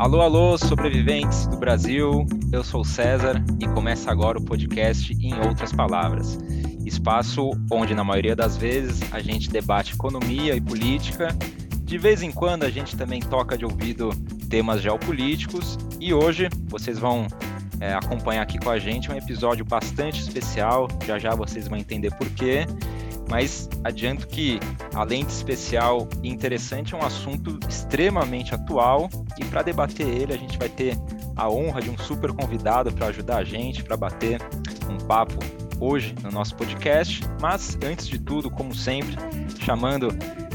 Alô, alô, sobreviventes do Brasil. Eu sou César e começa agora o podcast Em Outras Palavras. Espaço onde, na maioria das vezes, a gente debate economia e política. De vez em quando, a gente também toca de ouvido temas geopolíticos. E hoje, vocês vão é, acompanhar aqui com a gente um episódio bastante especial. Já já vocês vão entender por quê mas adianto que, além de especial e interessante, é um assunto extremamente atual e para debater ele a gente vai ter a honra de um super convidado para ajudar a gente, para bater um papo hoje no nosso podcast. Mas antes de tudo, como sempre, chamando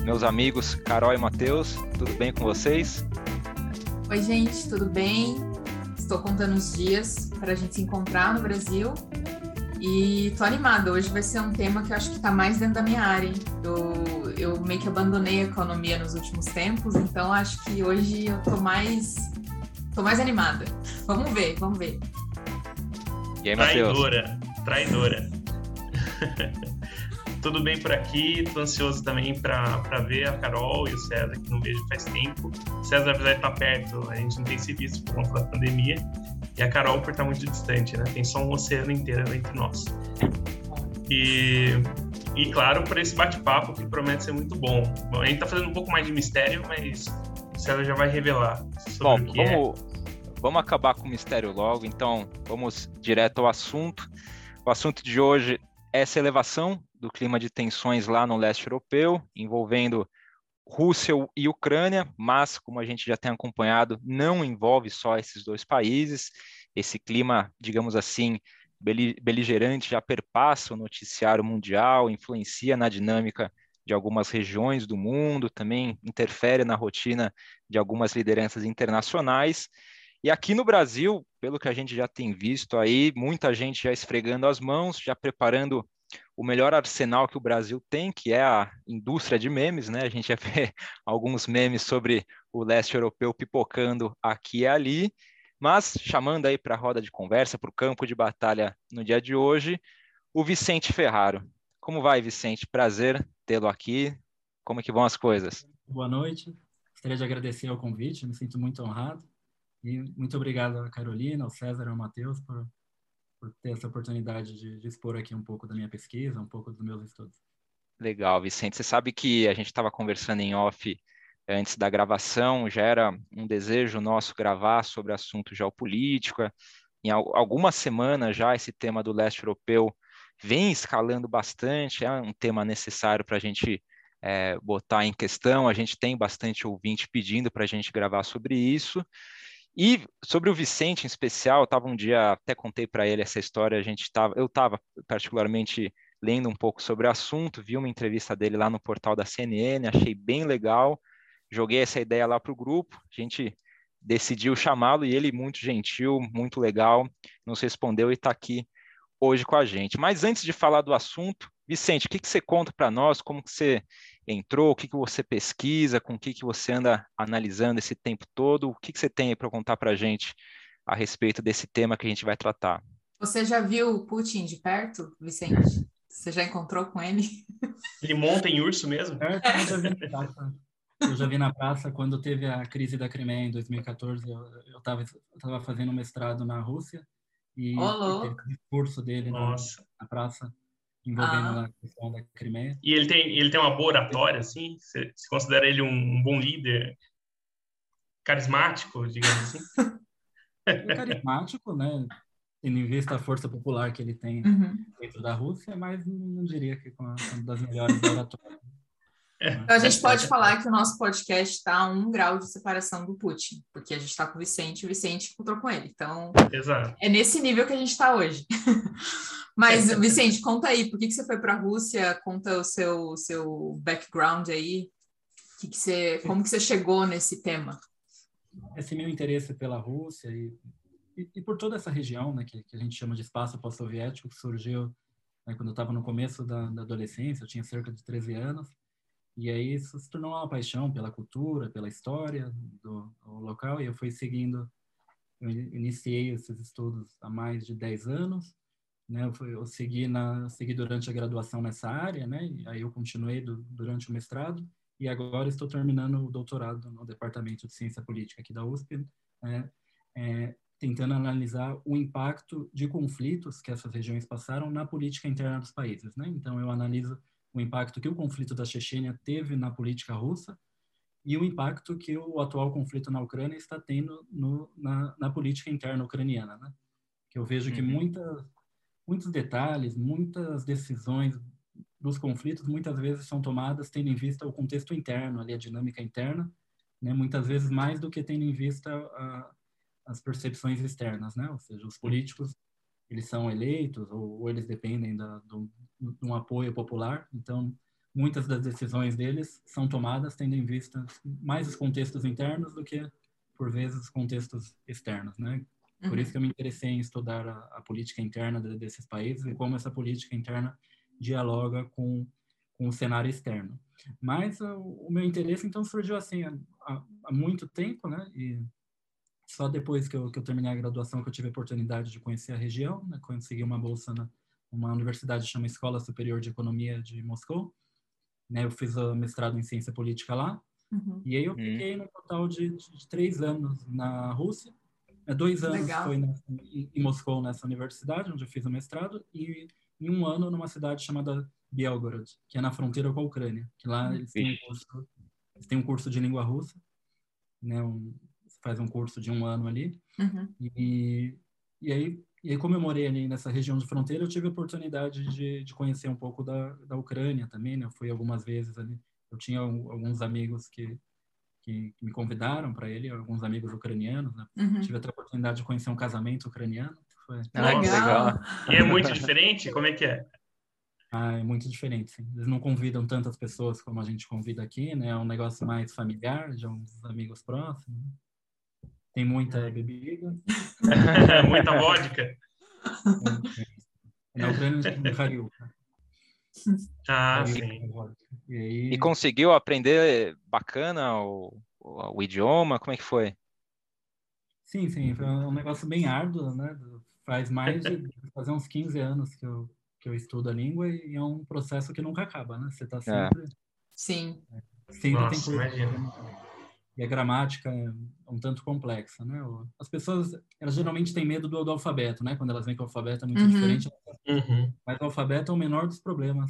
meus amigos Carol e Matheus, tudo bem com vocês? Oi, gente, tudo bem? Estou contando os dias para a gente se encontrar no Brasil e tô animada. Hoje vai ser um tema que eu acho que tá mais dentro da minha área. Hein? Eu, eu meio que abandonei a economia nos últimos tempos, então acho que hoje eu tô mais. tô mais animada. Vamos ver, vamos ver. E aí, Matheus? Traidora, traidora. Tudo bem por aqui, tô ansioso também para ver a Carol e o César, que não vejo faz tempo. O César, apesar de estar perto, a gente não tem se visto por conta da pandemia. E a Carol por estar muito distante, né? Tem só um oceano inteiro entre nós. E, e claro, por esse bate-papo que promete ser muito bom. bom. A gente tá fazendo um pouco mais de mistério, mas o César já vai revelar sobre bom, o que é. vamos, é. vamos acabar com o mistério logo, então vamos direto ao assunto. O assunto de hoje é essa elevação do clima de tensões lá no leste europeu, envolvendo Rússia e Ucrânia, mas, como a gente já tem acompanhado, não envolve só esses dois países. Esse clima, digamos assim, beligerante já perpassa o noticiário mundial, influencia na dinâmica de algumas regiões do mundo, também interfere na rotina de algumas lideranças internacionais. E aqui no Brasil, pelo que a gente já tem visto aí, muita gente já esfregando as mãos, já preparando o melhor arsenal que o Brasil tem, que é a indústria de memes, né? A gente já vê alguns memes sobre o leste europeu pipocando aqui e ali, mas chamando aí para a roda de conversa, para o campo de batalha no dia de hoje, o Vicente Ferraro. Como vai, Vicente? Prazer tê-lo aqui. Como é que vão as coisas? Boa noite. Gostaria de agradecer o convite, me sinto muito honrado. E muito obrigado a Carolina, ao César e ao Matheus por por ter essa oportunidade de, de, expor aqui um pouco da minha pesquisa, um pouco dos meus estudos. Legal, Vicente. Você sabe que a gente estava conversando em off antes da gravação, já era um desejo nosso gravar sobre assunto geopolítico. Em algumas semanas já esse tema do leste europeu vem escalando bastante, é um tema necessário para a gente é, botar em questão. A gente tem bastante ouvinte pedindo para a gente gravar sobre isso. E sobre o Vicente em especial, eu estava um dia, até contei para ele essa história, a gente tava, eu estava particularmente lendo um pouco sobre o assunto, vi uma entrevista dele lá no portal da CNN, achei bem legal, joguei essa ideia lá para o grupo, a gente decidiu chamá-lo e ele, muito gentil, muito legal, nos respondeu e está aqui hoje com a gente. Mas antes de falar do assunto, Vicente, o que, que você conta para nós? Como que você entrou? O que, que você pesquisa? Com o que, que você anda analisando esse tempo todo? O que, que você tem para contar para a gente a respeito desse tema que a gente vai tratar? Você já viu o Putin de perto, Vicente? Você já encontrou com ele? Ele monta em urso mesmo? É, eu, eu já vi na praça quando teve a crise da Crimeia em 2014. Eu estava eu tava fazendo mestrado na Rússia e, oh, teve o discurso dele na, na praça envolvendo ah. a questão da Crimeia. E ele tem, ele tem uma boa oratória, assim? Você, você considera ele um, um, bom líder? Carismático, digamos assim? É carismático, né? Tendo em vista a força popular que ele tem uhum. dentro da Rússia, mas não diria que com uma das melhores oratórias. Então, a gente pode falar que o nosso podcast está a um grau de separação do Putin, porque a gente está com o Vicente e o Vicente encontrou com ele. Então, Exato. é nesse nível que a gente está hoje. Mas, Vicente, conta aí, por que, que você foi para a Rússia? Conta o seu, seu background aí. Que que você, como que você chegou nesse tema? Esse meu interesse pela Rússia e, e, e por toda essa região, né, que, que, a gente chama de espaço pós-soviético, que surgiu né, quando eu estava no começo da, da adolescência, eu tinha cerca de 13 anos, e aí isso se tornou uma paixão pela cultura, pela história do, do local, e eu fui seguindo, eu iniciei esses estudos há mais de 10 anos, né? Eu, fui, eu segui na segui durante a graduação nessa área, né? E aí eu continuei do, durante o mestrado e agora estou terminando o doutorado no departamento de ciência política aqui da USP né, é, tentando analisar o impacto de conflitos que essas regiões passaram na política interna dos países. Né? Então, eu analiso o impacto que o conflito da Chechênia teve na política russa e o impacto que o atual conflito na Ucrânia está tendo no, na, na, política interna ucraniana. Né? Que eu vejo uhum. que muita, muitos detalhes, muitas decisões dos conflitos muitas vezes são tomadas tendo em vista o contexto interno, ali a dinâmica interna, né? muitas vezes mais do que tendo em vista a, as percepções externas, né? ou seja, os políticos eles são eleitos ou, ou eles dependem da, do, de um apoio popular, então muitas das decisões deles são tomadas tendo em vista mais os contextos internos do que, por vezes, os contextos externos, né? Por uhum. isso que eu me interessei em estudar a, a política interna de, desses países e como essa política interna dialoga com, com o cenário externo. Mas o, o meu interesse, então, surgiu assim há, há, muito tempo, né? E só depois que eu, que eu terminei a graduação que eu tive a oportunidade de conhecer a região, né? consegui uma bolsa na uma universidade chama Escola Superior de Economia de Moscou, né? Eu fiz o mestrado em ciência política lá, uhum. e aí eu fiquei no total de, de, três anos na Rússia, é, dois anos Legal. foi na, em, em, Moscou nessa universidade onde eu fiz o mestrado e em um ano numa cidade chamada Belgorod, que é na fronteira com a Ucrânia, que lá eles têm um curso, eles têm um curso de língua russa, né? Um, faz um curso de um ano ali. Uhum. E, e, aí, e aí, como eu morei ali nessa região de fronteira, eu tive a oportunidade de, de conhecer um pouco da, da Ucrânia também, né? Eu fui algumas vezes ali. Eu tinha alguns amigos que, que, que me convidaram para ele, alguns amigos ucranianos, né? Uhum. Tive a oportunidade de conhecer um casamento ucraniano. Foi... Ah, legal. legal. E é muito diferente? Como é que é? Ah, é muito diferente, sim. Eles não convidam tantas pessoas como a gente convida aqui, né? É um negócio mais familiar, de uns amigos próximos. Tem muita bebida. muita vodka. Na Ucrânia. Ah, sim. E, aí... e, conseguiu aprender bacana o, o, o, idioma? Como é que foi? Sim, sim. Foi um negócio bem árduo, né? Faz mais de fazer uns 15 anos que eu, que eu estudo a língua e é um processo que nunca acaba, né? Você está é. sempre... É. Sim. Sempre Nossa, tem coisa. Imagina e a gramática é um tanto complexa, né? As pessoas, elas geralmente têm medo do, do alfabeto, né? Quando elas veem que o alfabeto é muito uhum. diferente, uhum. mas o alfabeto é o menor dos problemas.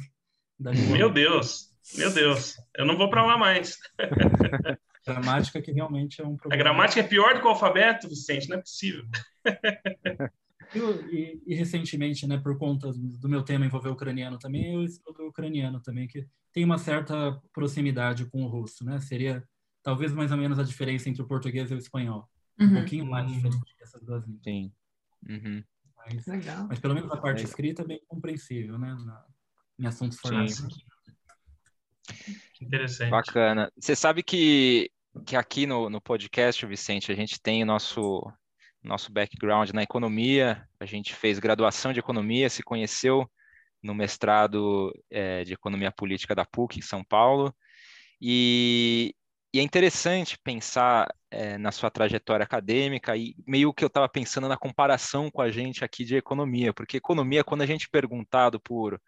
Meu Deus, meu Deus, eu não vou para lá mais. gramática que realmente é um problema. A gramática é pior do que o alfabeto, Vicente, não é possível. E, e, e, recentemente, né, por conta do meu tema envolver o ucraniano também, eu estudo o ucraniano também, que tem uma certa proximidade com o russo, né? Seria talvez mais ou menos a diferença entre o português e o espanhol. Uhum. Um pouquinho mais diferente dessas duas línguas. Sim. Uhum. Mas, Legal. mas pelo menos a parte escrita é bem compreensível, né? Na, em assuntos formais. Interessante. Bacana. Você sabe que, que aqui no, no podcast, Vicente, a gente tem o nosso, nosso background na economia, a gente fez graduação de economia, se conheceu no mestrado é, de economia política da PUC em São Paulo, e, e é interessante pensar é, na sua trajetória acadêmica e meio que eu estava pensando na comparação com a gente aqui de economia, porque economia, quando a gente é perguntado por,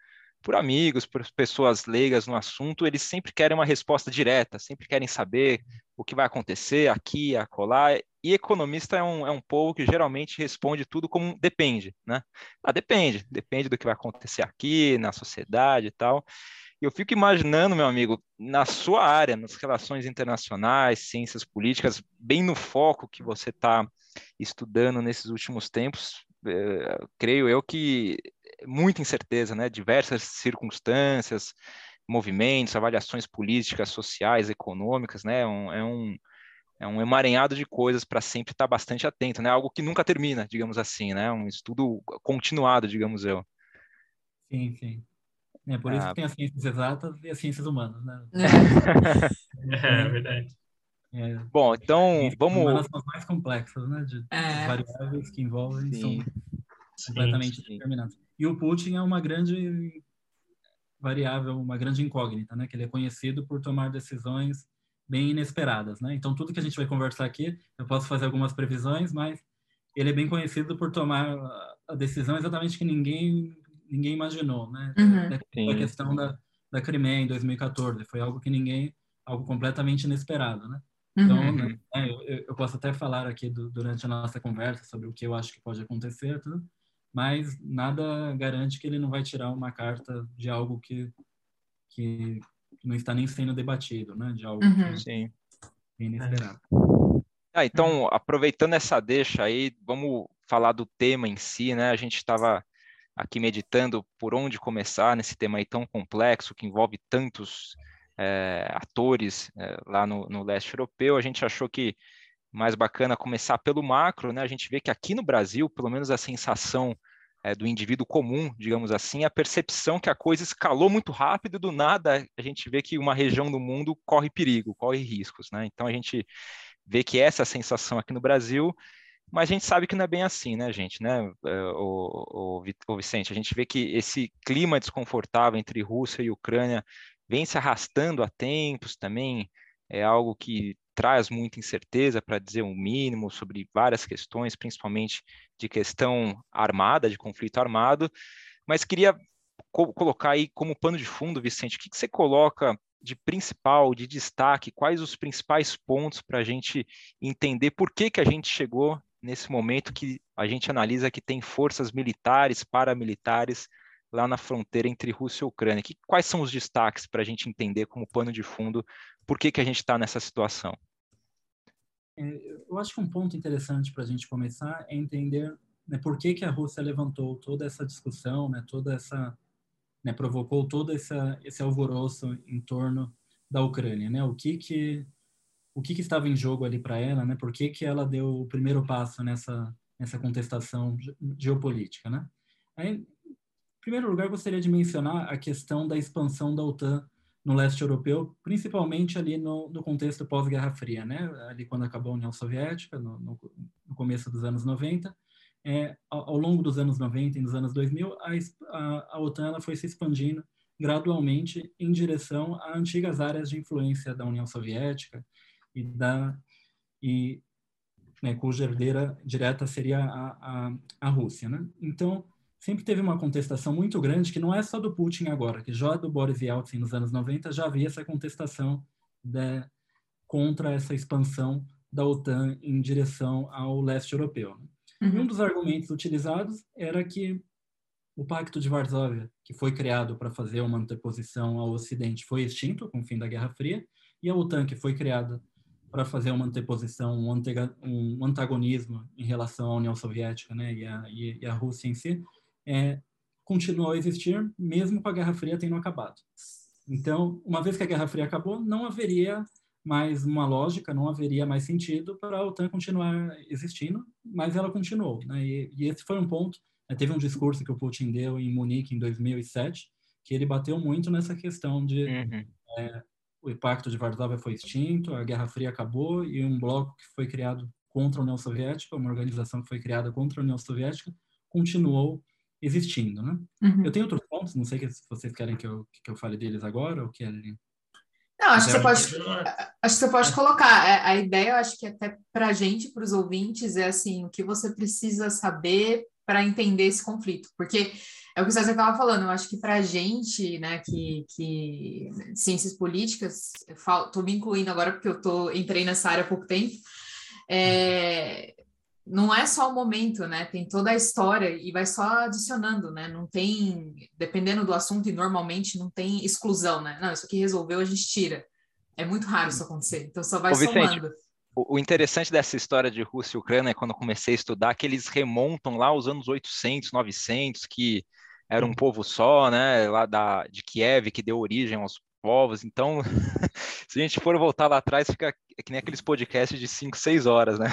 por amigos, por pessoas leigas no assunto, eles sempre querem uma resposta direta, sempre querem saber o que vai acontecer aqui, acolá, e economista é um, é um povo que geralmente responde tudo como depende, né? Ah, depende, depende do que vai acontecer aqui, na sociedade e tal. Eu fico imaginando, meu amigo, na sua área, nas relações internacionais, ciências políticas, bem no foco que você está estudando nesses últimos tempos, é, creio eu que muita incerteza, né? Diversas circunstâncias, movimentos, avaliações políticas, sociais, econômicas, né? Um, é um é um emaranhado de coisas para sempre estar bastante atento, né? Algo que nunca termina, digamos assim, né? Um estudo continuado, digamos eu. Sim, sim. É por isso ah. que tem as ciências exatas e as ciências humanas, né? É, é verdade. É, Bom, então vamos. Humanas são as mais complexas, né? De é. variáveis que envolvem sim. são completamente sim, determinadas. E o Putin é uma grande variável, uma grande incógnita, né? Que ele é conhecido por tomar decisões bem inesperadas, né? Então tudo que a gente vai conversar aqui, eu posso fazer algumas previsões, mas ele é bem conhecido por tomar a decisão exatamente que ninguém ninguém imaginou, né? Uhum. A questão da, da Crimeia em 2014 foi algo que ninguém, algo completamente inesperado, né? Então, uhum. né, eu, eu, posso até falar aqui do, durante a nossa conversa sobre o que eu acho que pode acontecer, tudo, mas nada garante que ele não vai tirar uma carta de algo que, que não está nem sendo debatido, né? De algo uhum. que Sim. é inesperado. Ah, então, aproveitando essa deixa aí, vamos falar do tema em si, né? A gente estava aqui meditando por onde começar nesse tema aí tão complexo, que envolve tantos é, atores é, lá no, no, leste europeu. A gente achou que mais bacana começar pelo macro, né? A gente vê que aqui no Brasil, pelo menos a sensação é, do indivíduo comum, digamos assim, a percepção que a coisa escalou muito rápido do nada a gente vê que uma região do mundo corre perigo, corre riscos, né? Então a gente vê que essa sensação aqui no Brasil, mas a gente sabe que não é bem assim, né, gente, né, é, o, o, o Vicente? A gente vê que esse clima desconfortável entre Rússia e Ucrânia vem se arrastando há tempos também, é algo que traz muita incerteza, para dizer o um mínimo, sobre várias questões, principalmente de questão armada, de conflito armado, mas queria co colocar aí como pano de fundo, Vicente, o que, que você coloca de principal, de destaque, quais os principais pontos para a gente entender por que, que a gente chegou nesse momento que a gente analisa que tem forças militares, paramilitares lá na fronteira entre Rússia e Ucrânia. Que, quais são os destaques para a gente entender como pano de fundo por que, que a gente está nessa situação? É, eu acho que um ponto interessante para a gente começar é entender né, por que, que a Rússia levantou toda essa discussão, né, toda essa né, provocou todo essa, esse alvoroço em torno da Ucrânia, né? O que que o que, que estava em jogo ali para ela, né? Por que, que ela deu o primeiro passo nessa nessa contestação geopolítica, né? Aí, em primeiro lugar, gostaria de mencionar a questão da expansão da OTAN no leste europeu, principalmente ali no, no contexto pós-Guerra Fria, né? Ali quando acabou a União Soviética, no, no, no começo dos anos 90, é, ao, ao, longo dos anos 90 e dos anos 2000, a, a, a OTAN foi se expandindo gradualmente em direção a antigas áreas de influência da União Soviética e da e né, cuja herdeira direta seria a, a, a Rússia, né? Então sempre teve uma contestação muito grande, que não é só do Putin agora, que já do Boris Yeltsin nos anos 90 já havia essa contestação de, contra essa expansão da OTAN em direção ao leste europeu. Né? Uhum. Um dos argumentos utilizados era que o Pacto de Varsóvia, que foi criado para fazer uma anteposição ao Ocidente, foi extinto com o fim da Guerra Fria, e a OTAN, que foi criada para fazer uma anteposição, um, antagonismo em relação à União Soviética né, e, a, e, e a Rússia em si, é, continuou a existir, mesmo com a Guerra Fria tendo acabado. Então, uma vez que a Guerra Fria acabou, não haveria mais uma lógica, não haveria mais sentido para a OTAN continuar existindo, mas ela continuou. Né? E, e, esse foi um ponto. Né? Teve um discurso que o Putin deu em Munique em 2007, que ele bateu muito nessa questão de uhum. é, o Pacto de Varsóvia foi extinto, a Guerra Fria acabou e um bloco que foi criado contra a União Soviética, uma organização que foi criada contra a União Soviética, continuou existindo, né? Uhum. Eu tenho outros pontos, não sei se vocês querem que eu, que eu fale deles agora ou querem... Não, acho que você pode, acho que você pode colocar. A, é, a ideia, eu acho que até para a gente, para os ouvintes, é assim, o que você precisa saber para entender esse conflito, porque é o que o César estava falando, eu acho que para a gente, né, que, que ciências políticas, estou me incluindo agora porque eu tô, entrei nessa área há pouco tempo, é, não é só o momento, né? Tem toda a história e vai só adicionando, né? Não tem, dependendo do assunto, e normalmente não tem exclusão, né? Não, isso aqui resolveu, a gente tira. É muito raro isso acontecer, então só vai Ô, Vicente, O, interessante dessa história de Rússia e Ucrânia, quando eu comecei a estudar, que eles remontam lá aos anos 800, 900, que era um povo só, né? Lá da, de Kiev, que deu origem aos povos. Então, se a gente for voltar lá atrás, fica que nem aqueles podcasts de 5, 6 horas, né?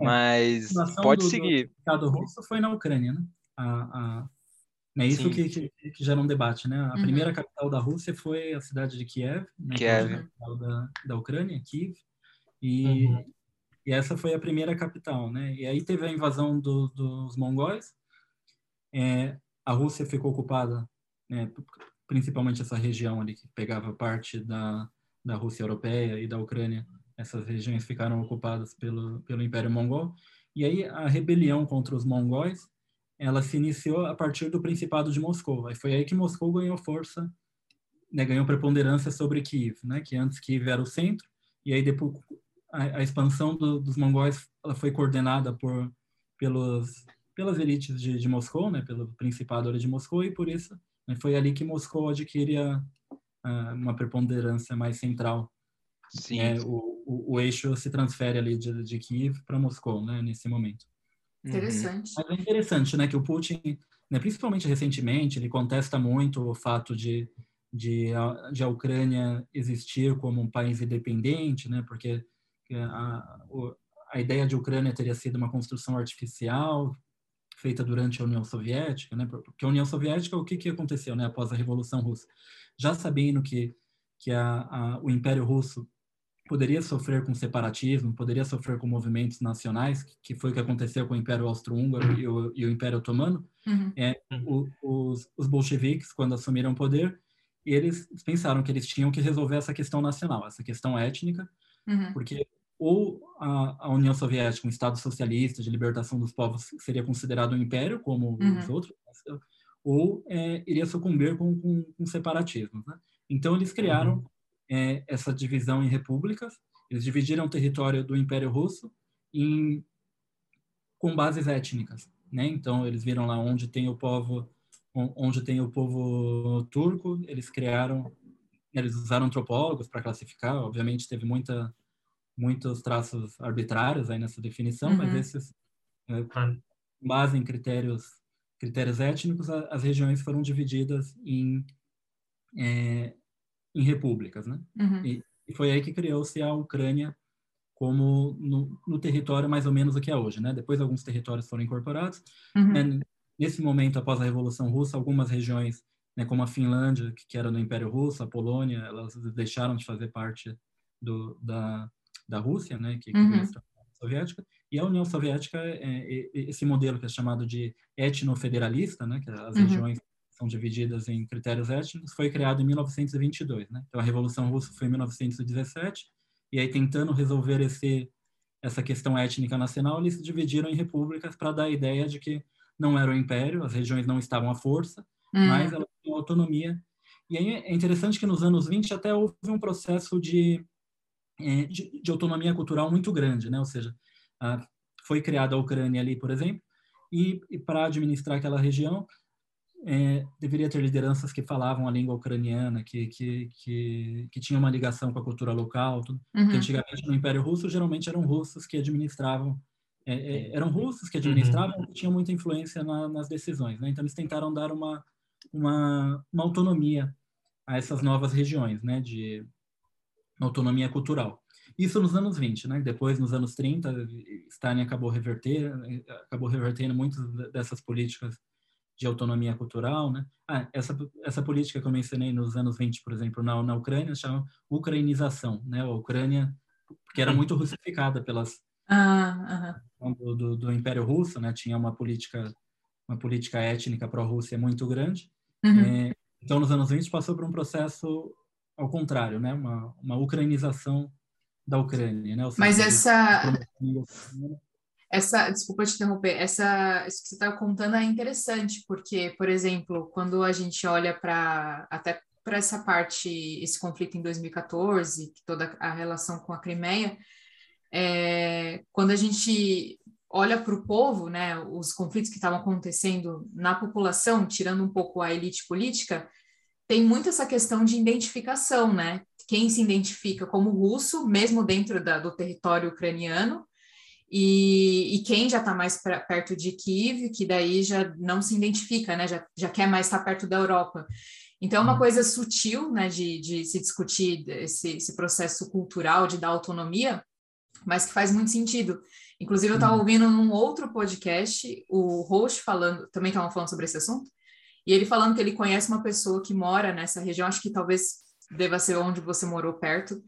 É. Mas pode do, seguir. O Estado russo foi na Ucrânia, né? A, a, é isso que, que, que, gera um debate, né? A uhum. primeira capital da Rússia foi a cidade de Kiev, né? Kiev. Que é a capital da, da Ucrânia, Kiev. E, uhum. e essa foi a primeira capital, né? E aí teve a invasão do, dos mongóis. É, a Rússia ficou ocupada, né? principalmente essa região ali que pegava parte da, da Rússia europeia e da Ucrânia essas regiões ficaram ocupadas pelo, pelo Império Mongol. E aí a rebelião contra os mongóis, ela se iniciou a partir do Principado de Moscou. Aí foi aí que Moscou ganhou força, né, ganhou preponderância sobre Kiev, né, que antes Kiev era o centro e aí depois a, a expansão do, dos mongóis ela foi coordenada por pelos pelas elites de, de Moscou, né, pelo Principado de Moscou e por isso né, foi ali que Moscou adquiria uh, uma preponderância mais central. Sim. É, o, o, o, eixo se transfere ali de, de Kiev para Moscou, né, nesse momento. Interessante. Mas é interessante, né, que o Putin, né, principalmente recentemente, ele contesta muito o fato de de a, de a Ucrânia existir como um país independente, né, porque a, a ideia de Ucrânia teria sido uma construção artificial feita durante a União Soviética, né? Porque a União Soviética, o que que aconteceu, né? Após a Revolução Russa, já sabendo que que a, a, o Império Russo poderia sofrer com separatismo, poderia sofrer com movimentos nacionais, que foi o que aconteceu com o Império Austro-Húngaro e, e, o Império Otomano. Uhum. É, o, os, os bolcheviques, quando assumiram o poder, eles pensaram que eles tinham que resolver essa questão nacional, essa questão étnica, uhum. porque ou a, a, União Soviética, um Estado socialista de libertação dos povos, seria considerado um império, como uhum. os outros, ou é, iria sucumbir com, com, com separatismo. Né? Então, eles criaram uhum. é, essa divisão em repúblicas, eles dividiram o território do Império Russo em, com bases étnicas. Né? Então, eles viram lá onde tem o povo onde tem o povo turco, eles criaram, eles usaram antropólogos para classificar, obviamente teve muita muitos traços arbitrários aí nessa definição, uhum. mas esses, é, com base em critérios, critérios étnicos, a, as regiões foram divididas em, é, em repúblicas, né? Uhum. E, e, foi aí que criou-se a Ucrânia como no, no, território mais ou menos o que é hoje, né? Depois alguns territórios foram incorporados. Uhum. Né? Nesse momento, após a Revolução Russa, algumas regiões, né, como a Finlândia, que, que era no Império Russo, a Polônia, elas deixaram de fazer parte do, da, da Rússia, né, que, uhum. veio a Soviética, e a União Soviética, é, é, esse modelo que é chamado de etnofederalista, né, que as uhum. regiões são divididas em critérios étnicos, foi criado em 1922. Né? Então, a Revolução Russa foi em 1917, e aí, tentando resolver esse, essa questão étnica nacional, eles se dividiram em repúblicas para dar a ideia de que não era o império, as regiões não estavam à força, uhum. mas elas tinham autonomia. E aí é interessante que nos anos 20 até houve um processo de é, de, de, autonomia cultural muito grande, né? Ou seja, a, foi criada a Ucrânia ali, por exemplo, e, e para administrar aquela região é, deveria ter lideranças que falavam a língua ucraniana, que que que, que tinham uma ligação com a cultura local, tudo. Uhum. antigamente no Império Russo geralmente eram russos que administravam é, é, eram russos que administravam, uhum. tinham muita influência na, nas decisões, né? Então eles tentaram dar uma uma, uma autonomia a essas novas regiões, né? De autonomia cultural. Isso nos anos 20, né? Depois, nos anos 30, Stalin acabou reverter, acabou revertendo muitas dessas políticas de autonomia cultural, né? Ah, essa essa política que eu mencionei nos anos 20, por exemplo, na, na Ucrânia, chama ucranização, né? A Ucrânia, que era muito russificada pelas ah, uh -huh. do, do, do, Império Russo, né? Tinha uma política uma política étnica pró-Rússia muito grande. Uhum. É, então, nos anos 20 passou por um processo ao contrário, né? Uma, uma ucranização da Ucrânia, né? Mas essa essa, desculpa te interromper, essa isso que você está contando é interessante porque, por exemplo, quando a gente olha para até para essa parte, esse conflito em 2014, toda a relação com a Crimeia, é, quando a gente olha para o povo, né, os conflitos que estavam acontecendo na população, tirando um pouco a elite política, tem muito essa questão de identificação, né? Quem se identifica como russo, mesmo dentro da, do território ucraniano, e, e quem já está mais pra, perto de Kiev, que daí já não se identifica, né? Já, já quer mais estar perto da Europa. Então, é uma uhum. coisa sutil, né, de, de se discutir esse, esse processo cultural de dar autonomia, mas que faz muito sentido. Inclusive, eu estava uhum. ouvindo num outro podcast o host falando, também estavam falando sobre esse assunto, e ele falando que ele conhece uma pessoa que mora nessa região, acho que talvez deva ser onde você morou perto,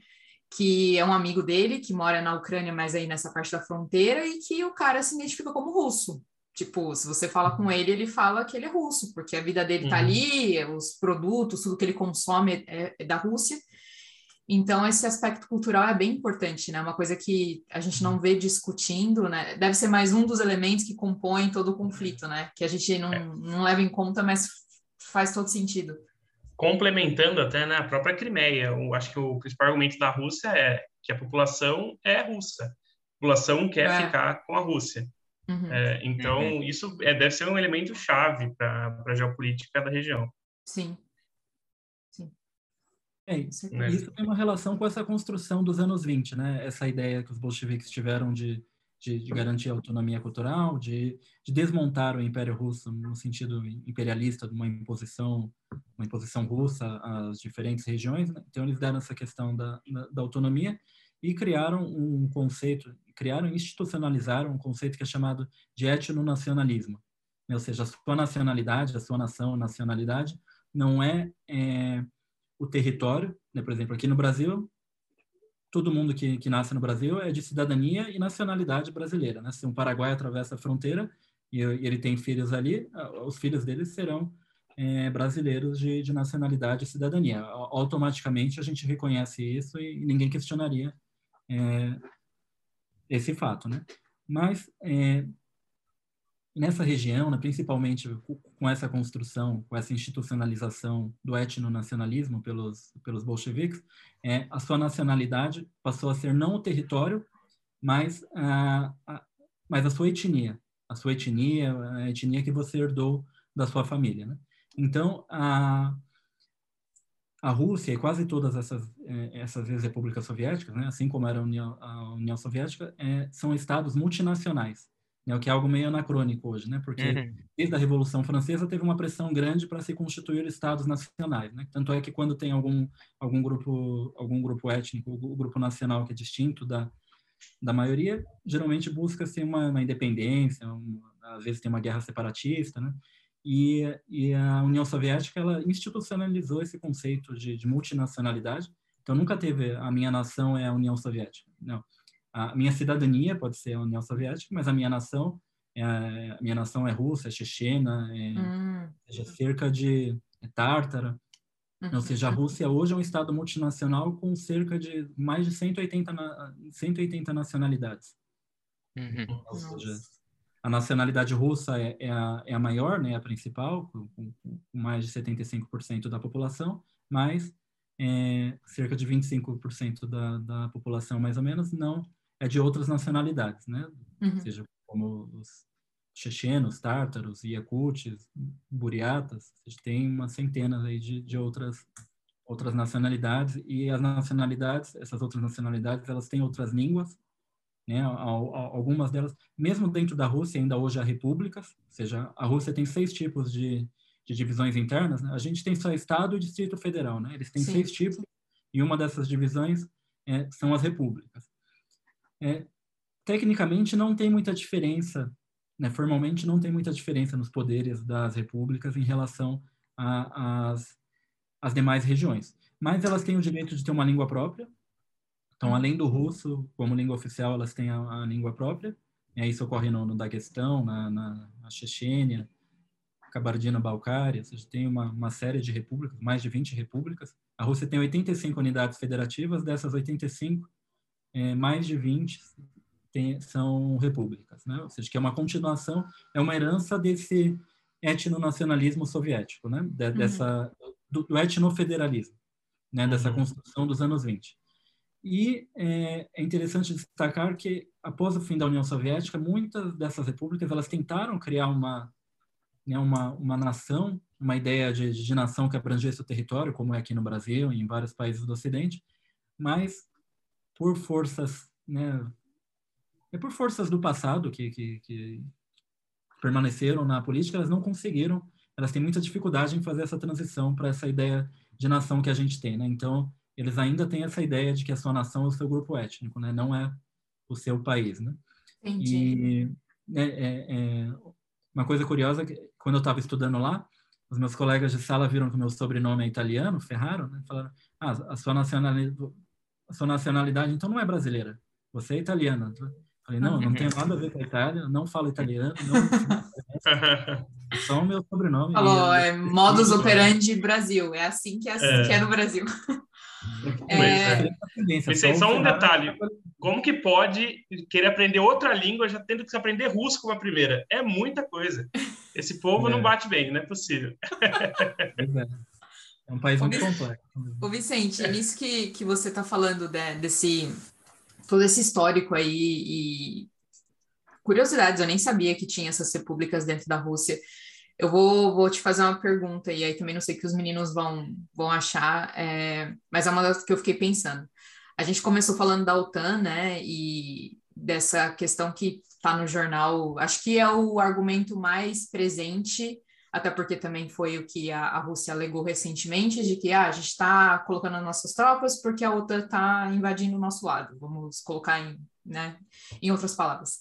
que é um amigo dele, que mora na Ucrânia, mas aí nessa parte da fronteira, e que o cara se identifica como russo. Tipo, se você fala com ele, ele fala que ele é russo, porque a vida dele tá uhum. ali, os produtos, tudo que ele consome é, é da Rússia. Então, esse aspecto cultural é bem importante, né? Uma coisa que a gente não vê discutindo, né? Deve ser mais um dos elementos que compõem todo o conflito, né? Que a gente não, é. não leva em conta, mas faz todo sentido. Complementando até na né, própria Crimeia, eu acho que o principal argumento da Rússia é que a população é russa. A população quer é. ficar com a Rússia. Uhum. É, então, uhum. isso é, deve ser um elemento chave para a geopolítica da região. Sim. É, isso, né? isso tem uma relação com essa construção dos anos 20, né? Essa ideia que os bolcheviques tiveram de, de, de garantir a autonomia cultural, de, de, desmontar o Império Russo no sentido imperialista de uma imposição, uma imposição russa às diferentes regiões. Né? Então, eles deram essa questão da, da, da autonomia e criaram um conceito, criaram institucionalizaram um conceito que é chamado de etnonacionalismo. Ou seja, a sua nacionalidade, a sua nação, nacionalidade, não é, é o território. Né? Por exemplo, aqui no Brasil, todo mundo que, que nasce no Brasil é de cidadania e nacionalidade brasileira. Né? Se um paraguai atravessa a fronteira e, e ele tem filhos ali, os filhos dele serão é, brasileiros de, de, nacionalidade e cidadania. Automaticamente a gente reconhece isso e, e ninguém questionaria é, esse fato, né? Mas é, nessa região, né, principalmente com essa construção, com essa institucionalização do etnonacionalismo pelos pelos bolcheviques, é, a sua nacionalidade passou a ser não o território, mas a, a, mas a sua etnia, a sua etnia, a etnia que você herdou da sua família, né? Então, a a Rússia e quase todas essas é, essas repúblicas soviéticas, né, assim como era a União, a União Soviética, é, são estados multinacionais, né, o que é algo meio anacrônico hoje, né, porque uhum. desde a Revolução Francesa teve uma pressão grande para se constituir estados nacionais, né, tanto é que quando tem algum algum grupo algum grupo étnico, o grupo nacional que é distinto da da maioria, geralmente busca-se uma, uma independência, às vezes tem uma guerra separatista, né, e, e, a União Soviética ela institucionalizou esse conceito de, de, multinacionalidade. Então nunca teve a minha nação é a União Soviética. Não, a minha cidadania pode ser a União Soviética, mas a minha nação é a, minha nação é russa, é chechena, é, hum. seja cerca de é tártara. Uhum. Ou seja, a Rússia hoje é um estado multinacional com cerca de mais de 180, na, 180 nacionalidades. Uhum. Ou seja, a nacionalidade russa é, é, a, é a maior, né, a principal, com, com, mais de 75% da população, mas é, cerca de 25% da, da população, mais ou menos, não é de outras nacionalidades, né? Uhum. Seja como os chechenos, tártaros, yakutes, buriatas, tem uma centena aí de, de outras outras nacionalidades e as nacionalidades, essas outras nacionalidades, elas têm outras línguas, né? Algumas delas, mesmo dentro da Rússia, ainda hoje há repúblicas, ou seja, a Rússia tem seis tipos de, de divisões internas. Né? A gente tem só Estado e Distrito Federal, né? Eles têm Sim. seis tipos e uma dessas divisões é, são as repúblicas. É, tecnicamente, não tem muita diferença, né? formalmente, não tem muita diferença nos poderes das repúblicas em relação às demais regiões. Mas elas têm o direito de ter uma língua própria, então, além do russo como língua oficial, elas têm a, a língua própria. E isso ocorre no, no Daguestão, na, na, na Chechênia, Kabardino-Balcária. Ou seja, tem uma, uma série de repúblicas, mais de 20 repúblicas. A Rússia tem 85 unidades federativas, dessas 85, é, mais de 20 tem, são repúblicas, né? Ou seja, que é uma continuação, é uma herança desse etnonacionalismo soviético, né? De, uhum. Dessa, do, do etnofederalismo, né? Dessa uhum. construção dos anos 20. E é, é, interessante destacar que, após o fim da União Soviética, muitas dessas repúblicas elas tentaram criar uma, né, uma, uma nação, uma ideia de, de nação que abrangesse o território, como é aqui no Brasil e em vários países do Ocidente, mas por forças, né, é por forças do passado que, que, que permaneceram na política, elas não conseguiram, elas têm muita dificuldade em fazer essa transição para essa ideia de nação que a gente tem, né? Então, eles ainda têm essa ideia de que a sua nação é o seu grupo étnico, né? Não é o seu país, né? Entendi. E é, é, é uma coisa curiosa que quando eu estava estudando lá, os meus colegas de sala viram que o meu sobrenome é italiano, Ferraro, né? Falaram, ah, a sua nacionalidade, sua nacionalidade então não é brasileira, você é italiana. Falei, não, não tem nada a ver com a Itália, não falo italiano, não, só o meu sobrenome. Falou, é modus operandi Brasil, é assim que é, assim é. Que é no Brasil. É... Pensei só um detalhe. Como que pode querer aprender outra língua já tendo que aprender russo como a primeira? É muita coisa. Esse povo é. não bate bem, não é possível. É. É um país muito complexo. Ô, Vicente, é. isso que, que você está falando de, desse todo esse histórico aí e curiosidades, eu nem sabia que tinha essas repúblicas dentro da Rússia. Eu vou, vou te fazer uma pergunta, e aí também não sei o que os meninos vão, vão achar, é, mas é uma das que eu fiquei pensando. A gente começou falando da OTAN, né, e dessa questão que está no jornal, acho que é o argumento mais presente, até porque também foi o que a, a Rússia alegou recentemente, de que ah, a gente está colocando nossas tropas porque a OTAN está invadindo o nosso lado, vamos colocar em, né, em outras palavras.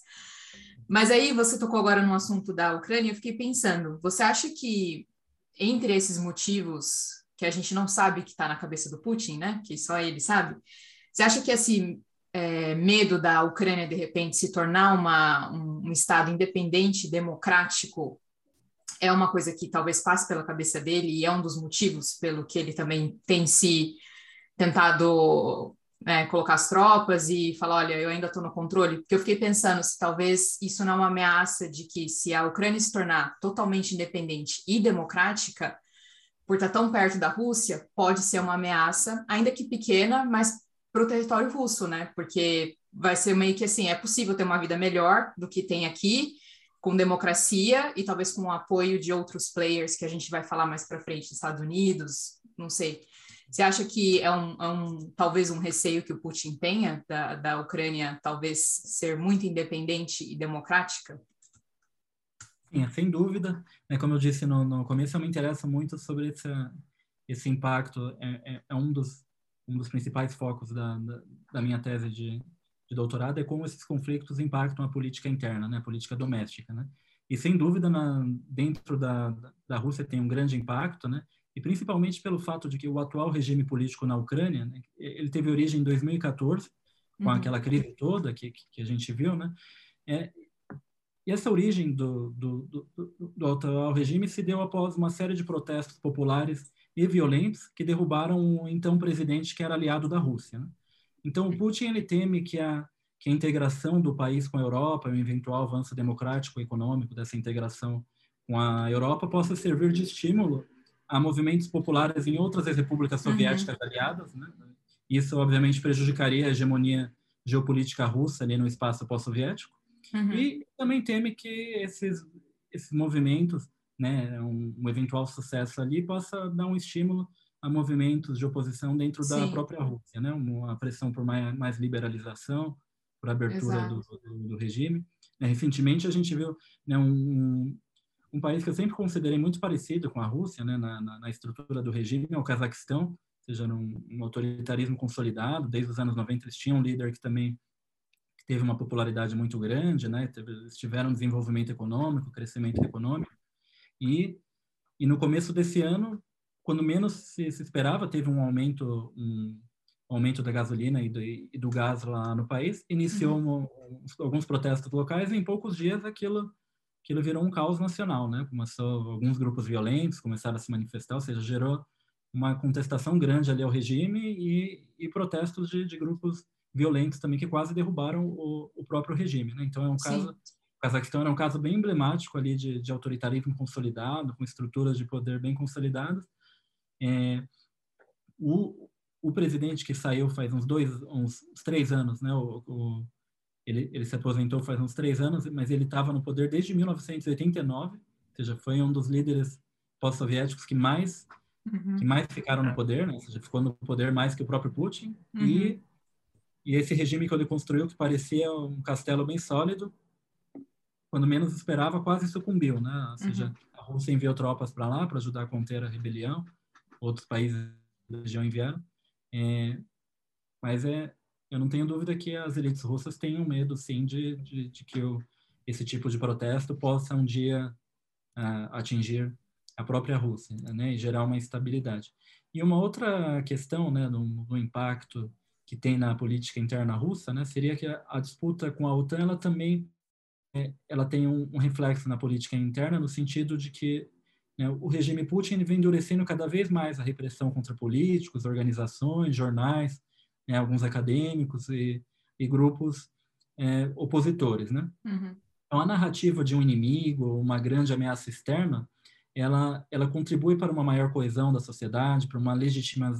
Mas aí você tocou agora no assunto da Ucrânia, eu fiquei pensando, você acha que entre esses motivos que a gente não sabe que está na cabeça do Putin, né, que só ele sabe, você acha que esse é, medo da Ucrânia de repente se tornar uma, um, um Estado independente, democrático, é uma coisa que talvez passe pela cabeça dele e é um dos motivos pelo que ele também tem se tentado né, colocar as tropas e falar, olha, eu ainda estou no controle, porque eu fiquei pensando se talvez isso não é uma ameaça de que se a Ucrânia se tornar totalmente independente e democrática, por estar tão perto da Rússia, pode ser uma ameaça, ainda que pequena, mas para o território russo, né? Porque vai ser meio que assim, é possível ter uma vida melhor do que tem aqui, com democracia e talvez com o apoio de outros players que a gente vai falar mais para frente, Estados Unidos, não sei. Você acha que é um, é um, talvez um receio que o Putin tenha da, da Ucrânia talvez ser muito independente e democrática? Sim, sem dúvida. É, como eu disse no, no começo, eu me interesso muito sobre esse, esse impacto. É, é, é um, dos, um dos principais focos da, da, da minha tese de, de, doutorado, é como esses conflitos impactam a política interna, né, a política doméstica. Né? E, sem dúvida, na, dentro da, da Rússia tem um grande impacto, né? e principalmente pelo fato de que o atual regime político na Ucrânia, né, ele teve origem em 2014, com uhum. aquela crise toda que, que a gente viu, né? É, e essa origem do, do, do, do, atual regime se deu após uma série de protestos populares e violentos que derrubaram o então presidente que era aliado da Rússia. Né? Então, o Putin ele teme que a, que a integração do país com a Europa, o eventual avanço democrático e econômico dessa integração com a Europa possa servir de estímulo a movimentos populares em outras repúblicas uhum. soviéticas uhum. aliadas. Né? Isso, obviamente, prejudicaria a hegemonia geopolítica russa ali no espaço pós-soviético. Uhum. E também teme que esses, esses movimentos, né, um, um, eventual sucesso ali, possa dar um estímulo a movimentos de oposição dentro Sim. da própria Rússia, né? uma pressão por mais, mais liberalização, por abertura do, do, do, regime. É, recentemente, a gente viu né, um, um país que eu sempre considerei muito parecido com a Rússia, né, na, na, na estrutura do regime, é o Cazaquistão, seja, um, um, autoritarismo consolidado. Desde os anos 90 eles tinham um líder que também teve uma popularidade muito grande, né, teve, eles tiveram desenvolvimento econômico, crescimento econômico. E, e no começo desse ano, quando menos se, se esperava, teve um aumento, um, aumento da gasolina e do, e do, gás lá no país, iniciou uhum. um, alguns protestos locais e em poucos dias aquilo aquilo virou um caos nacional, né? Começou alguns grupos violentos começaram a se manifestar, ou seja, gerou uma contestação grande ali ao regime e, e protestos de, de, grupos violentos também que quase derrubaram o, o próprio regime, né? Então é um caso, Sim. o Cazaquistão era um caso bem emblemático ali de, de autoritarismo consolidado, com estruturas de poder bem consolidadas. É, o, o presidente que saiu faz uns dois, uns, uns três anos, né? O, o ele, ele se aposentou faz uns três anos, mas ele estava no poder desde 1989, ou seja, foi um dos líderes pós-soviéticos que mais uhum. que mais ficaram no poder, né? ou seja, ficou no poder mais que o próprio Putin. Uhum. E, e esse regime que ele construiu, que parecia um castelo bem sólido, quando menos esperava, quase sucumbiu, né? Ou seja, uhum. a Rússia enviou tropas para lá para ajudar a conter a rebelião, outros países da região enviaram. É, mas é, eu não tenho dúvida que as elites russas tenham medo, sim, de, de, de que o, esse tipo de protesto possa um dia uh, atingir a própria Rússia, né, e gerar uma instabilidade. E uma outra questão, né, do, do impacto que tem na política interna russa, né, seria que a, a disputa com a OTAN, ela também é, ela tem um, um, reflexo na política interna, no sentido de que o regime Putin vem endurecendo cada vez mais a repressão contra políticos, organizações, jornais, né, alguns acadêmicos e, e grupos é, opositores, né? Uhum. Então, a narrativa de um inimigo, uma grande ameaça externa, ela, ela contribui para uma maior coesão da sociedade, para uma, legitima,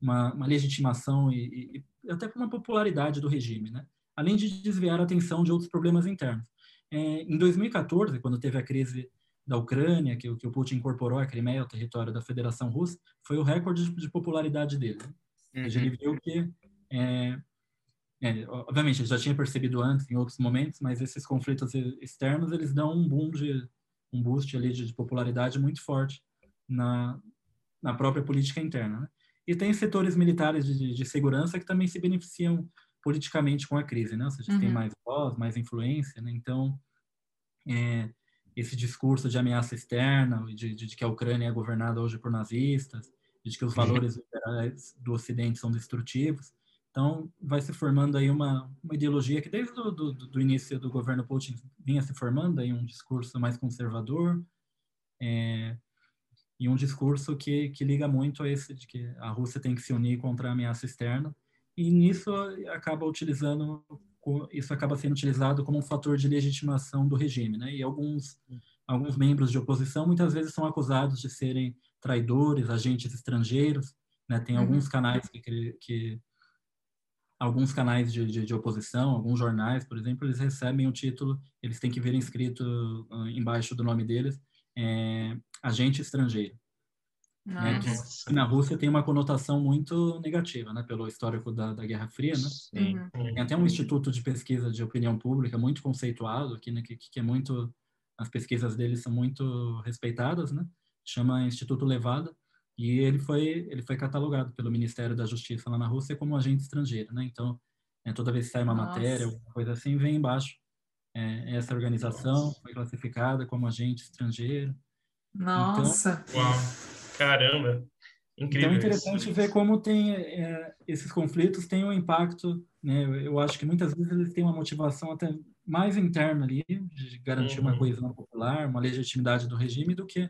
uma, uma legitimação e, e, até para uma popularidade do regime, né? além de desviar a atenção de outros problemas internos. É, em 2014, quando teve a crise da Ucrânia, que, que o Putin incorporou a Crimeia ao território da Federação Russa, foi o recorde de, de popularidade dele. Uhum. Ele viu que, é, é, obviamente, ele já tinha percebido antes, em outros momentos, mas esses conflitos externos, eles dão um boom de, um boost ali de, de popularidade muito forte na, na própria política interna. Né? E tem setores militares de, de, segurança que também se beneficiam politicamente com a crise, né? Ou seja, uhum. tem mais voz, mais influência, né? Então, é, esse discurso de ameaça externa, de, de, de, que a Ucrânia é governada hoje por nazistas, de que os uhum. valores liberais do Ocidente são destrutivos. Então, vai se formando aí uma, uma ideologia que desde o do, do, do, início do governo Putin vinha se formando aí um discurso mais conservador é, e um discurso que, que liga muito a esse de que a Rússia tem que se unir contra a ameaça externa e nisso acaba utilizando isso acaba sendo utilizado como um fator de legitimação do regime, né? E alguns alguns membros de oposição muitas vezes são acusados de serem traidores, agentes estrangeiros, né? Tem uhum. alguns canais que, que alguns canais de, de, de, oposição, alguns jornais, por exemplo, eles recebem o título, eles têm que ver inscrito uh, embaixo do nome deles, é, agente estrangeiro. Né, que na Rússia tem uma conotação muito negativa, né, pelo histórico da, da Guerra Fria, né? Sim. Uhum. Tem até um instituto de pesquisa de opinião pública muito conceituado aqui, né, que, que é muito, as pesquisas deles são muito respeitadas, né? Chama Instituto Levada e ele foi ele foi catalogado pelo Ministério da Justiça lá na Rússia como agente estrangeiro, né? Então, é, toda vez que sai uma Nossa. matéria, alguma coisa assim, vem embaixo é, essa organização Nossa. foi classificada como agente estrangeiro. Nossa. Então, Uau. Caramba! Incrível. Então é interessante isso. ver como tem é, esses conflitos têm um impacto, né? Eu acho que muitas vezes eles têm uma motivação até mais interna ali de garantir uhum. uma coesão popular, uma legitimidade do regime do que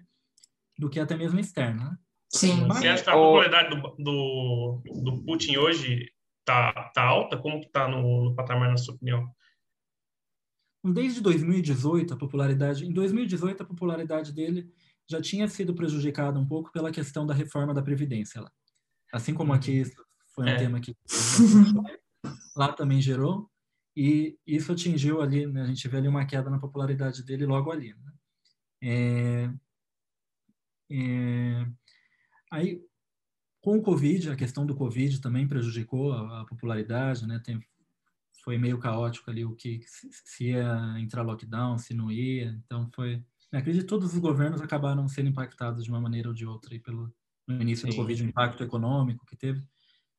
do que até mesmo externa. Né? Sim. Mas, Você acha que a popularidade do, do, do Putin hoje tá, tá alta? Como que tá no, no patamar, na sua opinião? Desde 2018, a popularidade... Em 2018, a popularidade dele já tinha sido prejudicada um pouco pela questão da reforma da Previdência lá. Assim como aqui uhum. foi um é. tema que lá também gerou, e isso atingiu ali, né, a gente vê ali uma queda na popularidade dele logo ali. Né? É, é, aí, com o Covid, a questão do Covid também prejudicou a, a popularidade, né? Tem, foi meio caótico ali o que se ia entrar lockdown, se não ia, então foi acredito que todos os governos acabaram sendo impactados de uma maneira ou de outra e pelo no início Sim. do Covid, o impacto econômico que teve.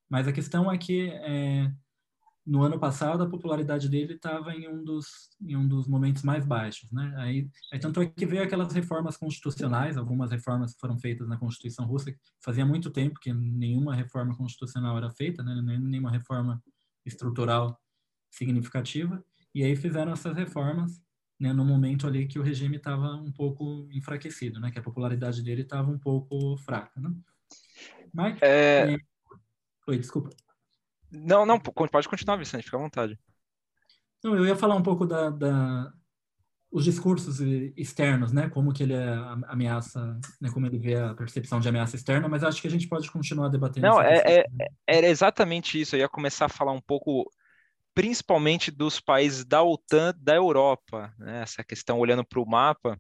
Mas a questão é que é, no ano passado a popularidade dele estava em um dos em um dos momentos mais baixos, né? Aí, aí tanto é que veio aquelas reformas constitucionais, algumas reformas que foram feitas na Constituição Russa, fazia muito tempo que nenhuma reforma constitucional era feita, né? Nenhuma reforma estrutural significativa. E aí fizeram essas reformas né, no momento ali que o regime estava um pouco enfraquecido, né, que a popularidade dele estava um pouco fraca, né? Mas, é... é... Oi, desculpa. Não, não, pode continuar, Vicente, fica à vontade. Não, eu ia falar um pouco da, da os discursos externos, né, como que ele é ameaça, né, como ele vê a percepção de ameaça externa, mas acho que a gente pode continuar debatendo. Não, é, é, era exatamente isso. Eu ia começar a falar um pouco principalmente dos países da OTAN da Europa, né? essa questão olhando para o mapa.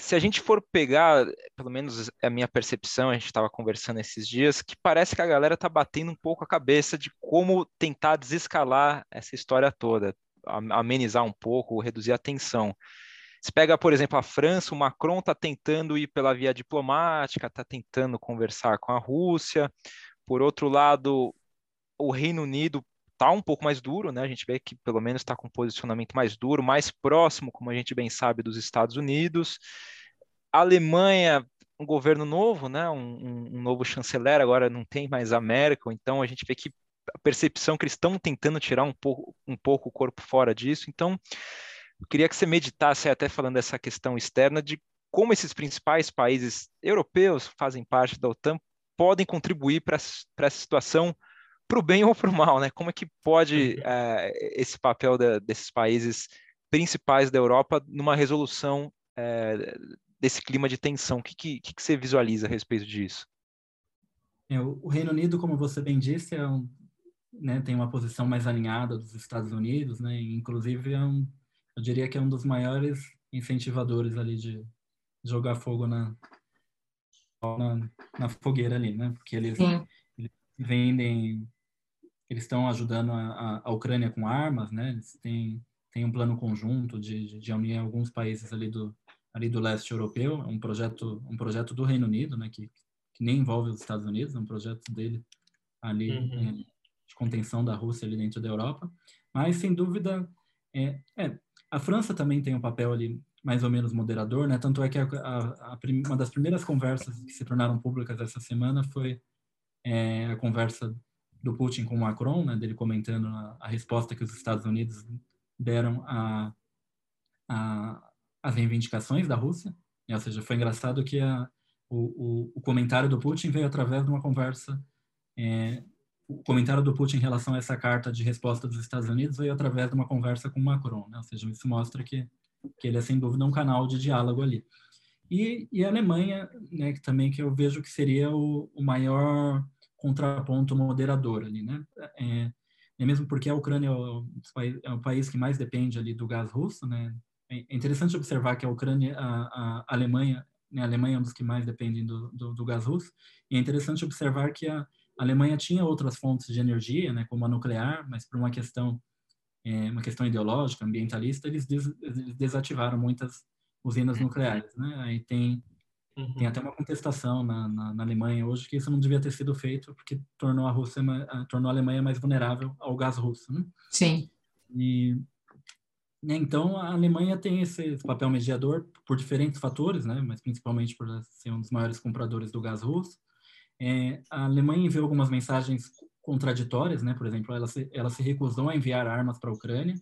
Se a gente for pegar, pelo menos a minha percepção, a gente estava conversando esses dias, que parece que a galera está batendo um pouco a cabeça de como tentar desescalar essa história toda, amenizar um pouco, reduzir a tensão. Se pega, por exemplo, a França, o Macron está tentando ir pela via diplomática, está tentando conversar com a Rússia. Por outro lado, o Reino Unido está um pouco mais duro, né? A gente vê que pelo menos está com um posicionamento mais duro, mais próximo, como a gente bem sabe, dos Estados Unidos. A Alemanha, um governo novo, né? Um, um novo chanceler, agora não tem mais a Merkel, então a gente vê que a percepção que eles estão tentando tirar um pouco, um pouco o corpo fora disso. Então, eu queria que você meditasse até falando dessa questão externa de como esses principais países europeus fazem parte da OTAN podem contribuir para essa situação para o bem ou para o mal, né? Como é que pode é, esse papel da, desses países principais da Europa numa resolução é, desse clima de tensão? O que, que, que você visualiza a respeito disso? É, o Reino Unido, como você bem disse, é um, né, tem uma posição mais alinhada dos Estados Unidos, né, inclusive é um, eu diria que é um dos maiores incentivadores ali de jogar fogo na, na, na fogueira ali, né, porque eles, eles vendem, eles estão ajudando a, a, Ucrânia com armas, né, eles têm, têm um plano conjunto de, de, de unir alguns países ali do, ali do leste europeu, é um projeto, um projeto do Reino Unido, né, que, que nem envolve os Estados Unidos, é um projeto dele ali uhum. é, de contenção da Rússia ali dentro da Europa, mas sem dúvida é, é, a França também tem um papel ali mais ou menos moderador, né? Tanto é que a, a, a, uma das primeiras conversas que se tornaram públicas essa semana foi é, a conversa do Putin com Macron, né? Dele comentando a, a resposta que os Estados Unidos deram a, a, as reivindicações da Rússia. Ou seja, foi engraçado que a, o, o, o, comentário do Putin veio através de uma conversa. É, o comentário do Putin em relação a essa carta de resposta dos Estados Unidos veio através de uma conversa com Macron. Né? Ou seja, isso mostra que, que ele é sem dúvida um canal de diálogo ali. E, e a Alemanha, né, que também que eu vejo que seria o, o maior contraponto moderador ali, né? É, é mesmo porque a Ucrânia é o, é o, país que mais depende ali do gás russo, né? É, é interessante observar que a Ucrânia, a, a Alemanha né, a Alemanha é um dos que mais dependem do, do, do gás russo, e é interessante observar que a Alemanha tinha outras fontes de energia, né, como a nuclear, mas por uma questão é, uma questão ideológica, ambientalista, eles, des, eles desativaram muitas usinas nucleares, né? Aí tem uhum. tem até uma contestação na, na, na, Alemanha hoje que isso não devia ter sido feito porque tornou a Rússia tornou a Alemanha mais vulnerável ao gás russo, né? Sim. E né, então, a Alemanha tem esse papel mediador por diferentes fatores, né? mas principalmente por ser um dos maiores compradores do gás russo. É, a Alemanha enviou algumas mensagens contraditórias, né? por exemplo, ela se, ela se recusou a enviar armas para a Ucrânia.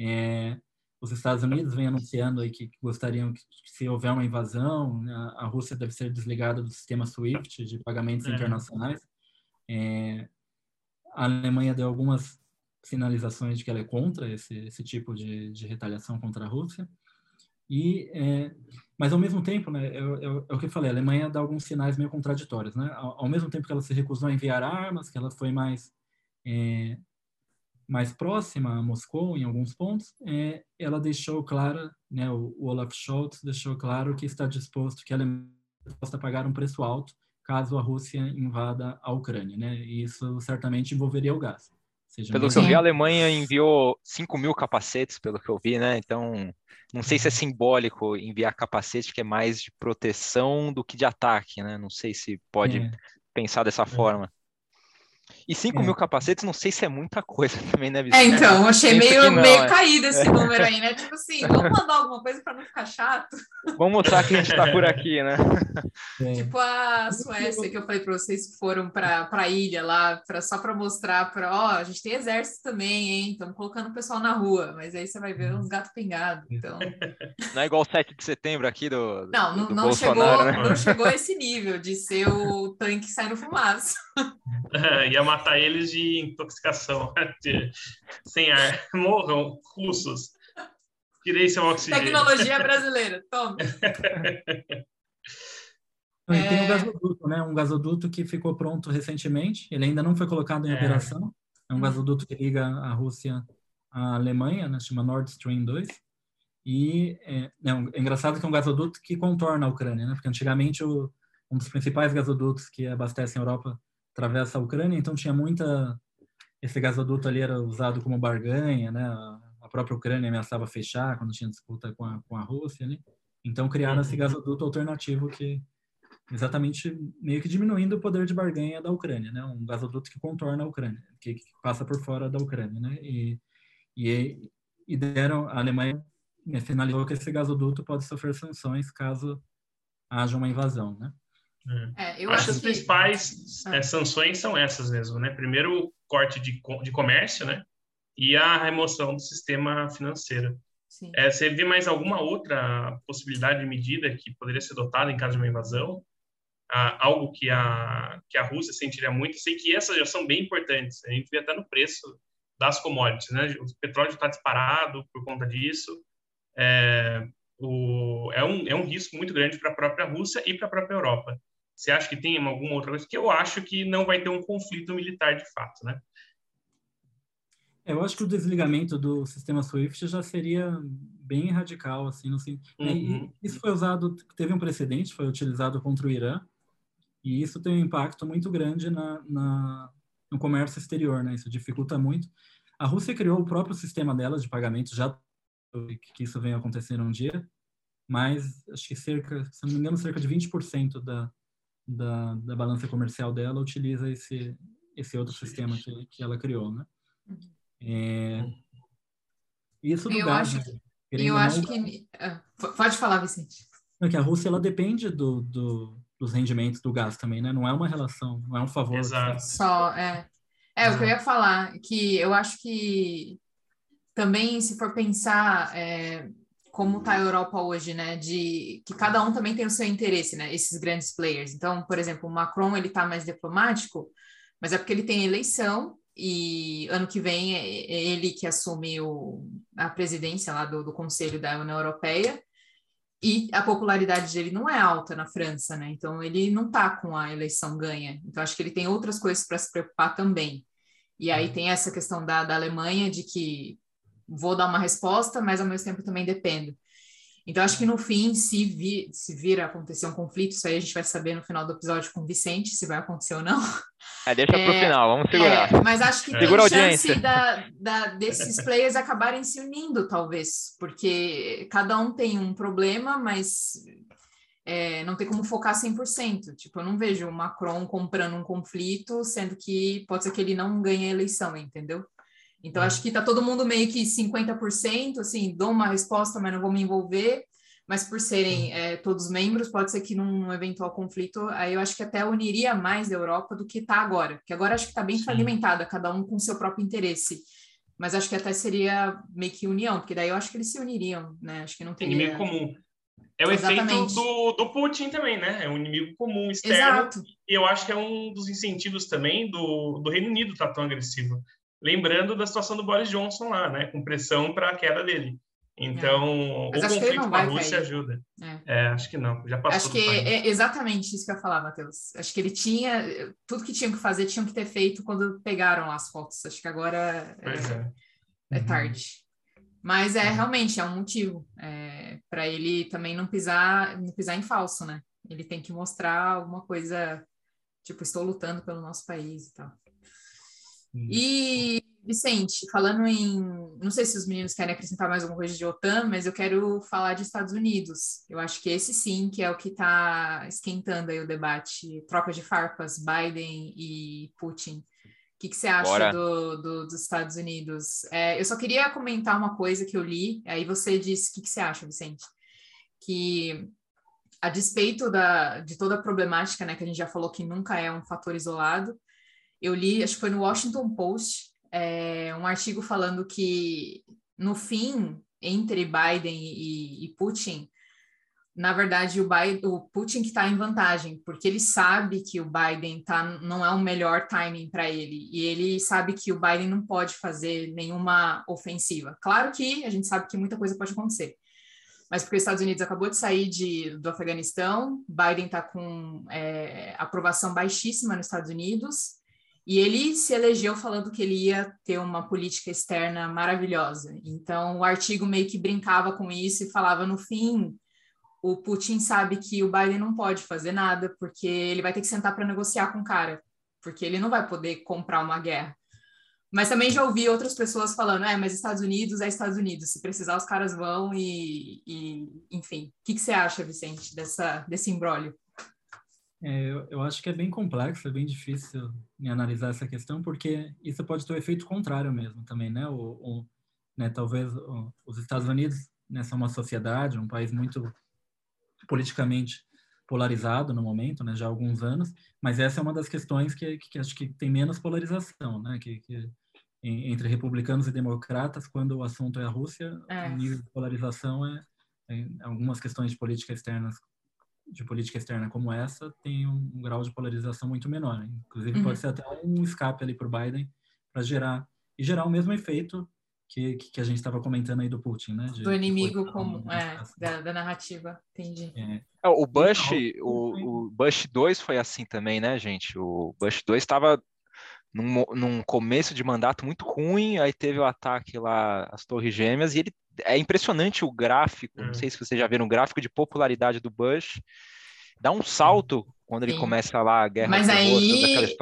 É, os Estados Unidos vêm anunciando aí que gostariam que, se houver uma invasão, a, a, Rússia deve ser desligada do sistema SWIFT de pagamentos é. internacionais. É, a Alemanha deu algumas sinalizações de que ela é contra esse, esse tipo de, de retaliação contra a Rússia. E, é, mas ao mesmo tempo, né, é, é, é, o que eu falei, a Alemanha dá alguns sinais meio contraditórios, né? Ao, ao, mesmo tempo que ela se recusou a enviar armas, que ela foi mais é, mais próxima a Moscou em alguns pontos, é, ela deixou claro, né, o, o, Olaf Scholz deixou claro que está disposto, que a Alemanha está disposta a pagar um preço alto caso a Rússia invada a Ucrânia, né? E isso certamente envolveria o gás. Seja pelo que eu vi, a Alemanha enviou 5 mil capacetes, pelo que eu vi, né? Então, não sei se é simbólico enviar capacete, que é mais de proteção do que de ataque, né? Não sei se pode é. pensar dessa é. forma. E 5 é. mil capacetes, não sei se é muita coisa também, né, Vicente? É, então, achei meio, não, meio é. caído esse é. número aí, né? Tipo assim, vamos mandar alguma coisa para não ficar chato. Vamos mostrar que a gente está por aqui, né? É. Tipo a Suécia, que eu falei para vocês que foram para a ilha lá, pra, só para mostrar, para ó, a gente tem exército também, hein? Estamos colocando o pessoal na rua, mas aí você vai ver uns gatos pingados, então... Não é igual o 7 de setembro aqui do Não, do, do não, chegou, né? não chegou a esse nível de ser o tanque saindo fumaça. Ia matar eles de intoxicação, de, sem ar. Morram, russos. Tirei seu oxigênio. Tecnologia brasileira, toma. E tem um é. gasoduto, né? Um gasoduto que ficou pronto recentemente. Ele ainda não foi colocado em é. operação. É um gasoduto que liga a Rússia à Alemanha, né? Chama Nord Stream 2. E é, é, é, engraçado que é um gasoduto que contorna a Ucrânia, né? Porque antigamente o, um dos principais gasodutos que abastecem a Europa atravessa a Ucrânia, então tinha muita esse gasoduto ali era usado como barganha, né? A própria Ucrânia ameaçava fechar quando tinha disputa com a, com a Rússia, né? Então criaram esse uhum. gasoduto alternativo que exatamente meio que diminuindo o poder de barganha da Ucrânia, né? Um gasoduto que contorna a Ucrânia, que, que passa por fora da Ucrânia, né? E, e, e deram a Alemanha né, finalizou que esse gasoduto pode sofrer sanções caso haja uma invasão, né? É, eu acho, acho que as principais é, sanções são essas mesmo, né? Primeiro, o corte de, de comércio, né? E a remoção do sistema financeiro. É, você vê mais alguma outra possibilidade de medida que poderia ser adotada em caso de uma invasão? Ah, algo que a, que a Rússia sentiria muito? Sei que essas já são bem importantes. A gente vê até no preço das commodities, né? O petróleo está disparado por conta disso. É, o, é, um, é um risco muito grande para a própria Rússia e para a própria Europa. Você acha que tem alguma outra coisa? Que eu acho que não vai ter um conflito militar de fato, né? É, eu acho que o desligamento do sistema SWIFT já seria bem radical, assim, no né? uhum. isso foi usado, teve um precedente, foi utilizado contra o Irã, e isso tem um impacto muito grande na, na, no comércio exterior, né? Isso dificulta muito. A Rússia criou o próprio sistema dela de pagamento, já que isso vem acontecendo um dia, mas acho que cerca, se não me engano, cerca de 20% da, da, da balança comercial dela utiliza esse, esse outro sistema que, que ela criou, né? Uhum. É, isso do eu gás, acho, né? eu acho que... Ah, pode falar, Vicente. É que a Rússia, ela depende do, do, dos rendimentos do gás também, né? Não é uma relação, não é um favor. Exato. Só, é. É, Exato. o que eu ia falar, que eu acho que também, se for pensar é, como está a Europa hoje, né, de que cada um também tem o seu interesse, né, esses grandes players. Então, por exemplo, o Macron, ele está mais diplomático, mas é porque ele tem eleição e ano que vem é, é ele que assume o, a presidência lá do, do Conselho da União Europeia e a popularidade dele não é alta na França, né? Então ele não está com a eleição ganha. Então acho que ele tem outras coisas para se preocupar também. E aí uhum. tem essa questão da, da Alemanha de que vou dar uma resposta, mas ao mesmo tempo também dependo. Então, acho que no fim, se vir, se vir a acontecer um conflito, isso aí a gente vai saber no final do episódio com o Vicente, se vai acontecer ou não. É, deixa é, pro final, vamos segurar. É, mas acho que é. tem Segura chance da, da, desses players acabarem se unindo, talvez, porque cada um tem um problema, mas é, não tem como focar 100%. Tipo, eu não vejo o Macron comprando um conflito, sendo que pode ser que ele não ganhe a eleição, entendeu? Então, acho que está todo mundo meio que 50%, assim, dou uma resposta, mas não vou me envolver. Mas por serem é, todos membros, pode ser que num eventual conflito, aí eu acho que até uniria mais a Europa do que está agora. Porque agora acho que está bem fragmentada, cada um com seu próprio interesse. Mas acho que até seria meio que união, porque daí eu acho que eles se uniriam, né? Acho que não teria... Inimigo comum. É o Exatamente. efeito do, do Putin também, né? É um inimigo comum externo. Exato. E eu acho que é um dos incentivos também do, do Reino Unido estar tá tão agressivo lembrando da situação do Boris Johnson lá, né, com pressão para a queda dele. Então, é. o conflito com a Rússia cair. ajuda. É. é. acho que não, já passou. Acho que é exatamente isso que eu ia falar, Matheus. Acho que ele tinha, tudo que tinha que fazer, tinham que ter feito quando pegaram as fotos. Acho que agora é, é. é. tarde. Mas é realmente é um motivo é, para ele também não pisar, não pisar em falso, né? Ele tem que mostrar alguma coisa, tipo, estou lutando pelo nosso país e tal. E, Vicente, falando em. Não sei se os meninos querem acrescentar mais alguma coisa de OTAN, mas eu quero falar de Estados Unidos. Eu acho que esse sim que é o que está esquentando aí o debate. Troca de farpas, Biden e Putin. O que, que você acha do, do, dos Estados Unidos? É, eu só queria comentar uma coisa que eu li, aí você disse o que, que você acha, Vicente. Que a despeito da, de toda a problemática, né, que a gente já falou que nunca é um fator isolado, eu li, acho que foi no Washington Post, é, um artigo falando que, no fim, entre Biden e, e Putin, na verdade, o, Biden, o Putin que está em vantagem, porque ele sabe que o Biden tá, não é o melhor timing para ele, e ele sabe que o Biden não pode fazer nenhuma ofensiva. Claro que a gente sabe que muita coisa pode acontecer, mas porque os Estados Unidos acabou de sair de, do Afeganistão, Biden está com é, aprovação baixíssima nos Estados Unidos, e ele se elegeu falando que ele ia ter uma política externa maravilhosa. Então, o artigo meio que brincava com isso e falava: no fim, o Putin sabe que o Biden não pode fazer nada, porque ele vai ter que sentar para negociar com o cara, porque ele não vai poder comprar uma guerra. Mas também já ouvi outras pessoas falando: é, mas Estados Unidos é Estados Unidos, se precisar, os caras vão e, e enfim. O que, que você acha, Vicente, dessa, desse imbróglio? É, eu, eu, acho que é bem complexo, é bem difícil analisar essa questão, porque isso pode ter o um efeito contrário mesmo também, né? O, o né talvez o, os Estados Unidos né, são uma sociedade, um país muito politicamente polarizado no momento, né, já há alguns anos, mas essa é uma das questões que, que, que acho que tem menos polarização, né, que, que entre republicanos e democratas, quando o assunto é a Rússia, é. o nível de polarização é, é algumas questões de política externa de política externa como essa tem um, um grau de polarização muito menor. Inclusive, uhum. pode ser até um escape ali para o Biden para gerar e gerar o mesmo efeito que, que a gente estava comentando aí do Putin, né? De, do inimigo como é, da, da, narrativa, entendi. É. é o Bush, o, o Bush 2 foi assim também, né, gente? O Bush 2 estava num, num começo de mandato muito ruim, aí teve o ataque lá às Torres Gêmeas, e ele é impressionante o gráfico, não hum. sei se vocês já viram o gráfico de popularidade do Bush, dá um salto quando ele Sim. começa lá a guerra. Mas aí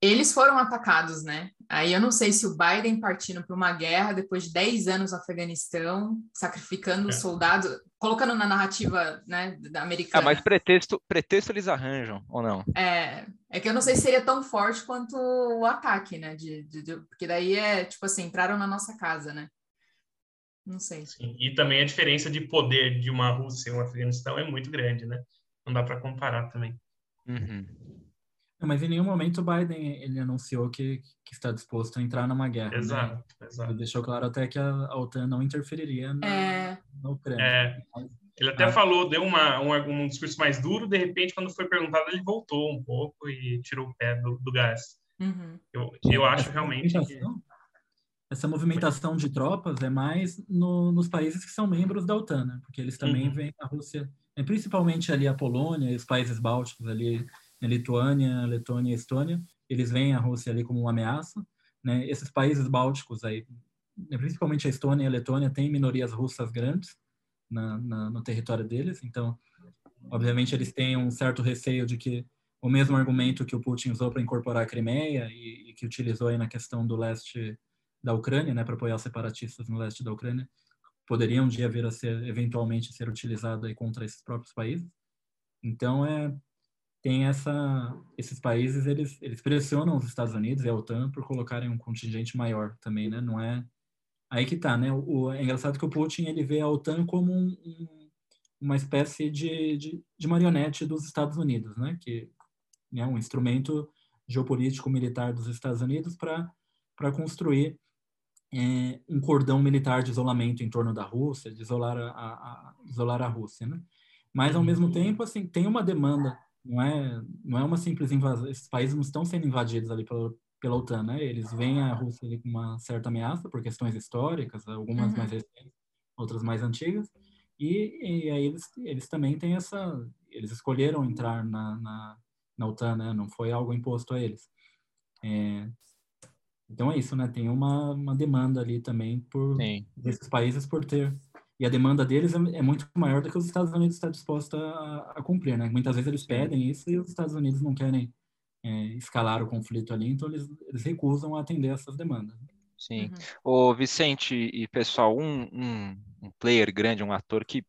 eles foram atacados, né? Aí eu não sei se o Biden partindo para uma guerra depois de 10 anos no Afeganistão, sacrificando é. soldados, colocando na narrativa né, da americana. Ah, mas pretexto, pretexto eles arranjam, ou não? É, é que eu não sei se seria tão forte quanto o ataque, né? De, de, de porque daí é tipo assim, entraram na nossa casa, né? Não sei. Sim. E também a diferença de poder de uma Rússia e um Afeganistão é muito grande, né? Não dá para comparar também. Uhum. Mas em nenhum momento o Biden ele anunciou que, que está disposto a entrar numa guerra. Exato, né? exato. Ele deixou claro até que a, a OTAN não interferiria na, é... na Ucrânia. É. Ele até ah. falou, deu uma, um, um discurso mais duro, de repente, quando foi perguntado, ele voltou um pouco e tirou o pé do, do gás. Uhum. Eu, eu acho realmente que... Essa movimentação de tropas é mais no, nos países que são membros da OTAN, né? porque eles também uhum. veem a Rússia é principalmente ali a Polônia e os países bálticos ali, a Lituânia, Letônia e Estônia, eles veem a Rússia ali como uma ameaça, né? Esses países bálticos aí, né, principalmente a Estônia e a Letônia, têm minorias russas grandes na, na, no território deles, então, obviamente, eles têm um certo receio de que o mesmo argumento que o Putin usou para incorporar a Crimeia e, e, que utilizou aí na questão do leste da Ucrânia, né, para apoiar separatistas no leste da Ucrânia, poderia um dia vir a ser eventualmente ser utilizado aí contra esses próprios países. Então é tem essa esses países eles eles pressionam os Estados Unidos e a OTAN por colocarem um contingente maior também, né? Não é aí que tá, né? O, é engraçado que o Putin ele vê a OTAN como um, um, uma espécie de, de, de, marionete dos Estados Unidos, né? Que é um instrumento geopolítico militar dos Estados Unidos para para construir é, um cordão militar de isolamento em torno da Rússia, de isolar a, a, isolar a Rússia, né? Mas ao mesmo tempo, assim, tem uma demanda, não é, não é uma simples invasão. Esses países não estão sendo invadidos ali pela, pela OTAN, né? Eles veem a Rússia ali com uma certa ameaça por questões históricas, algumas uhum. mais recentes, outras mais antigas, e, e aí eles, eles também têm essa, eles escolheram entrar na, na, na OTAN, né? Não foi algo imposto a eles. É, então é isso, né? Tem uma, uma demanda ali também por Sim. desses países por ter e a demanda deles é, é, muito maior do que os Estados Unidos está disposto a, a, cumprir, né? Muitas vezes eles pedem isso e os Estados Unidos não querem é, escalar o conflito ali, então eles, eles recusam a atender essas demandas. Sim. Uhum. O Vicente e pessoal, um, um, um player grande, um ator que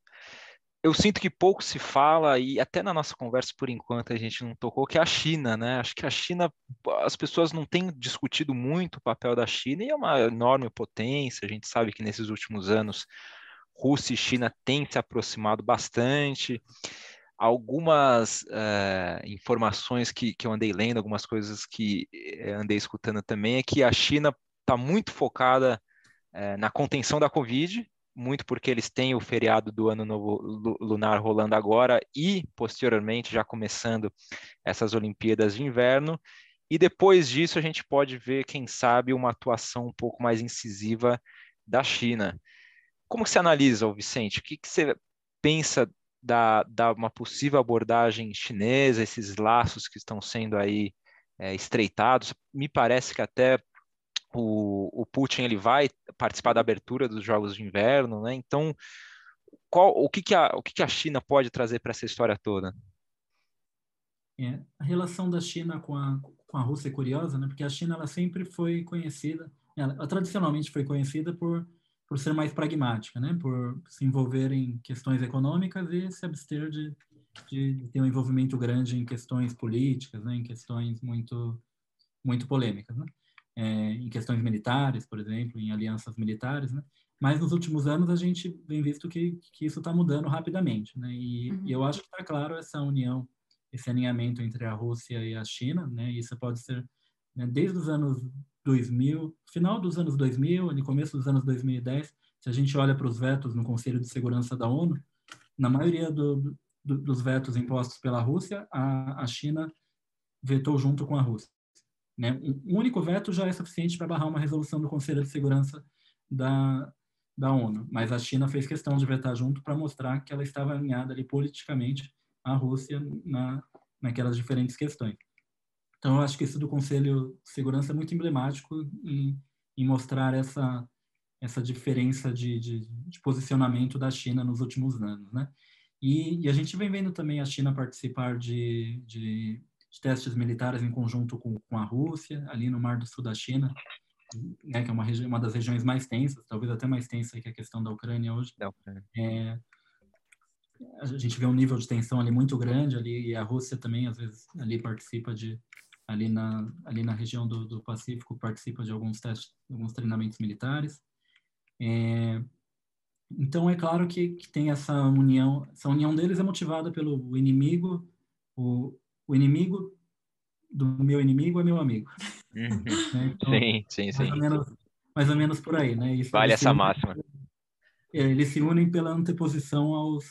eu sinto que pouco se fala, e até na nossa conversa por enquanto a gente não tocou, que é a China, né? Acho que a China, as pessoas não têm discutido muito o papel da China, e é uma enorme potência, a gente sabe que nesses últimos anos Rússia e China têm se aproximado bastante. Algumas uh, informações que, que eu andei lendo, algumas coisas que eh, andei escutando também, é que a China está muito focada uh, na contenção da Covid, muito porque eles têm o feriado do Ano Novo Lunar rolando agora e, posteriormente, já começando essas Olimpíadas de Inverno. E depois disso, a gente pode ver, quem sabe, uma atuação um pouco mais incisiva da China. Como que você analisa, Vicente? O que, que você pensa da, da uma possível abordagem chinesa, esses laços que estão sendo aí é, estreitados? Me parece que até o, o Putin ele vai participar da abertura dos Jogos de Inverno, né? Então, qual, o que, que, a, o que, que a China pode trazer para essa história toda? É, a relação da China com a, com a Rússia é curiosa, né? Porque a China ela sempre foi conhecida, ela, ela tradicionalmente foi conhecida por por ser mais pragmática, né? Por se envolver em questões econômicas e se abster de, de ter um envolvimento grande em questões políticas, né? Em questões muito muito polêmicas, né? É, em questões militares, por exemplo, em alianças militares, né? Mas nos últimos anos a gente vem visto que, que isso está mudando rapidamente, né? E, uhum. e eu acho que está claro essa união, esse alinhamento entre a Rússia e a China, né? Isso pode ser né, desde os anos 2000, final dos anos 2000, no começo dos anos 2010, se a gente olha para os vetos no Conselho de Segurança da ONU, na maioria do, do, dos vetos impostos pela Rússia, a, a China vetou junto com a Rússia. Né? Um único veto já é suficiente para barrar uma resolução do Conselho de Segurança da, da ONU. Mas a China fez questão de vetar junto para mostrar que ela estava alinhada ali politicamente à Rússia na, naquelas diferentes questões. Então, eu acho que isso do Conselho de Segurança é muito emblemático em, em mostrar essa, essa diferença de, de, de, posicionamento da China nos últimos anos, né? E, e, a gente vem vendo também a China participar de, de, de testes militares em conjunto com, com, a Rússia, ali no Mar do Sul da China, né, que é uma, uma das regiões mais tensas, talvez até mais tensa que a questão da Ucrânia hoje. Da Ucrânia. É, a gente vê um nível de tensão ali muito grande ali e a Rússia também às vezes ali participa de ali na ali na região do, do Pacífico participa de alguns testes alguns treinamentos militares é, então é claro que, que tem essa união essa união deles é motivada pelo inimigo o, o inimigo do meu inimigo é meu amigo uhum. né? então, sim sim sim mais ou, menos, mais ou menos por aí né Isso, vale essa máxima é, eles se unem pela anteposição aos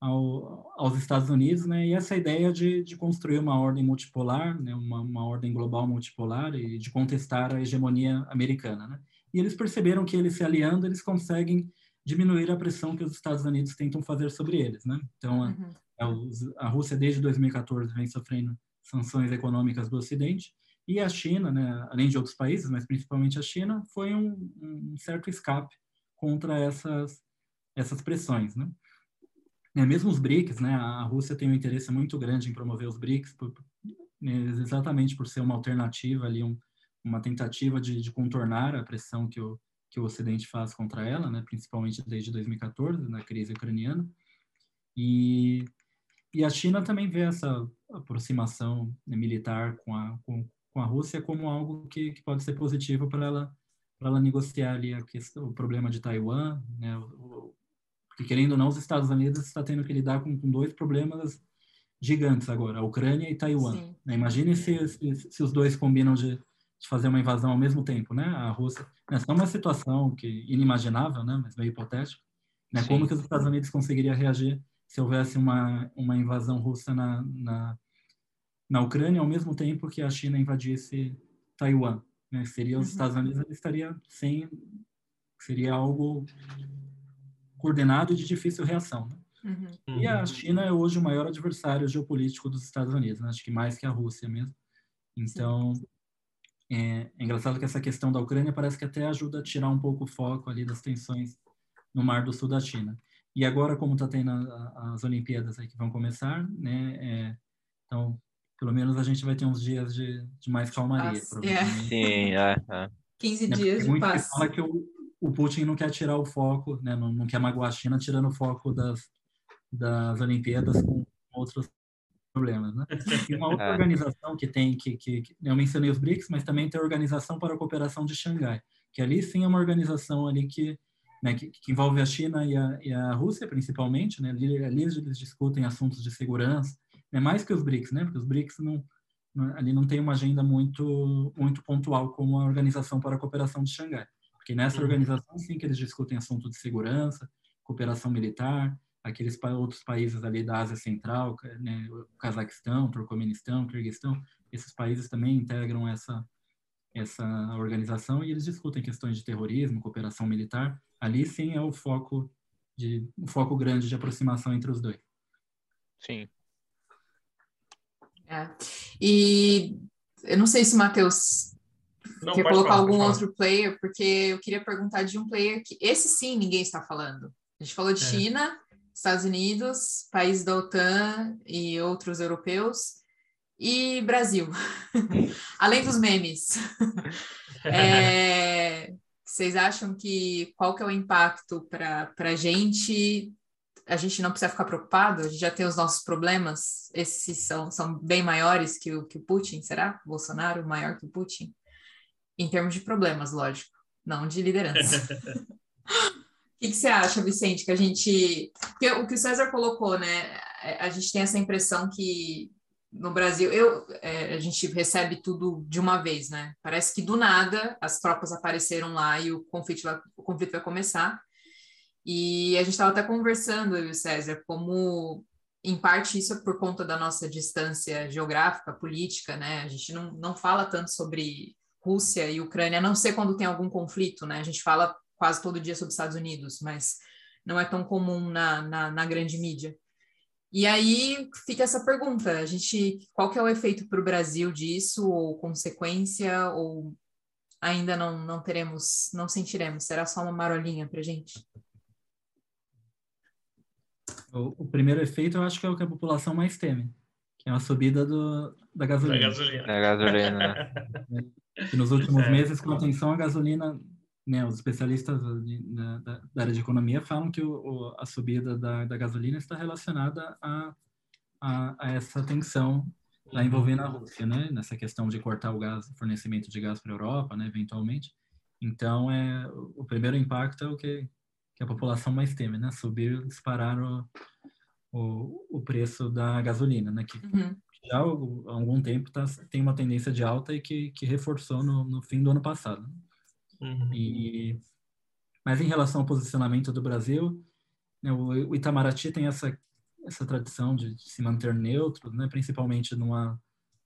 ao, aos Estados Unidos, né? E essa ideia de, de construir uma ordem multipolar, né? Uma, uma, ordem global multipolar e de contestar a hegemonia americana, né? E eles perceberam que eles se aliando, eles conseguem diminuir a pressão que os Estados Unidos tentam fazer sobre eles, né? Então, uhum. A, a, Rússia desde 2014 vem sofrendo sanções econômicas do Ocidente e a China, né? Além de outros países, mas principalmente a China, foi um, um certo escape contra essas essas pressões, né? É, mesmo os BRICS, né, a Rússia tem um interesse muito grande em promover os BRICS, por, né, exatamente por ser uma alternativa ali, um, uma tentativa de, de, contornar a pressão que o, que o Ocidente faz contra ela, né, principalmente desde 2014, na crise ucraniana. E, e a China também vê essa aproximação né, militar com a, com, com, a Rússia como algo que, que pode ser positivo para ela para ela negociar ali a questão, o problema de Taiwan, né, porque, querendo ou não, os Estados Unidos está tendo que lidar com, com dois problemas gigantes agora, a Ucrânia e Taiwan. Né? Imagine se, se, se, os dois combinam de, de, fazer uma invasão ao mesmo tempo, né? A Rússia, essa é uma situação que inimaginável, né? Mas meio hipotético. Né? Como que os Estados Unidos conseguiria reagir se houvesse uma, uma invasão russa na, na, na Ucrânia ao mesmo tempo que a China invadisse Taiwan? Né? Seria os uhum. Estados Unidos estaria sem seria algo coordenado e de difícil reação. Né? Uhum. E a China é hoje o maior adversário geopolítico dos Estados Unidos, né? acho que mais que a Rússia mesmo. Então, é, é, engraçado que essa questão da Ucrânia parece que até ajuda a tirar um pouco o foco ali das tensões no Mar do Sul da China. E agora, como está tendo a, as Olimpíadas aí que vão começar, né? É, então, pelo menos a gente vai ter uns dias de, de mais calmaria. É. Sim, é, é. 15 né? dias de paz. fala que o, o Putin não quer tirar o foco, né, não, não quer magoar a China tirando o foco das, das Olimpíadas com outros problemas, né? E uma outra é. organização que tem, que, que, que, eu mencionei os BRICS, mas também tem a Organização para a Cooperação de Xangai, que ali sim é uma organização ali que, né, que, que, envolve a China e a, e a Rússia principalmente, né? Ali, ali, eles discutem assuntos de segurança, né? Mais que os BRICS, né? Porque os BRICS não, não ali não tem uma agenda muito muito pontual como a Organização para a Cooperação de Xangai. Porque nessa uhum. organização, sim, que eles discutem assuntos de segurança, cooperação militar, aqueles outros países ali da Ásia Central, né, o Cazaquistão, Turcomenistão, Kirguistão, esses países também integram essa essa organização e eles discutem questões de terrorismo, cooperação militar. Ali sim é o foco de um foco grande de aproximação entre os dois. Sim. É. E eu não sei se o Matheus não, quer colocar falar, algum outro player, porque eu queria perguntar de um player que esse sim ninguém está falando. A gente falou de é. China, Estados Unidos, países da OTAN e outros europeus, e Brasil, além dos memes. é, vocês acham que qual que é o impacto para a gente? A gente não precisa ficar preocupado? A gente já tem os nossos problemas? Esses são, são bem maiores que o, que o Putin, será? O Bolsonaro maior que o Putin? Em termos de problemas, lógico, não de liderança. O que, que, você acha, Vicente, que a gente... Porque o que o César colocou, né? A gente tem essa impressão que no Brasil, eu, é, a gente recebe tudo de uma vez, né? Parece que do nada as tropas apareceram lá e o conflito vai, o conflito vai começar. E a gente estava até conversando, eu e o César, como em parte isso é por conta da nossa distância geográfica, política, né? A gente não, não fala tanto sobre Rússia e Ucrânia, a não ser quando tem algum conflito, né? A gente fala quase todo dia sobre Estados Unidos, mas não é tão comum na, na, na grande mídia. E aí fica essa pergunta: a gente, qual que é o efeito para o Brasil disso, ou consequência, ou ainda não, não teremos, não sentiremos? Será só uma marolinha para gente? O, o, primeiro efeito eu acho que é o que a população mais teme, que é a subida do, da gasolina. Da gasolina. Da gasolina. que nos últimos é. meses, com atenção, a gasolina né, os especialistas da, da, da, área de economia falam que o, o, a subida da, da, gasolina está relacionada a, a, a, essa tensão lá envolvendo a Rússia, né, nessa questão de cortar o gás, fornecimento de gás para a Europa, né, eventualmente. Então, é, o primeiro impacto é o que, que a população mais teme, né, subir, disparar o, o, o preço da gasolina, né, que uhum. já há algum tempo tá, tem uma tendência de alta e que, que reforçou no, no fim do ano passado. Uhum. E, mas em relação ao posicionamento do Brasil, né, o, Itamaraty tem essa, essa tradição de, de se manter neutro, né, principalmente numa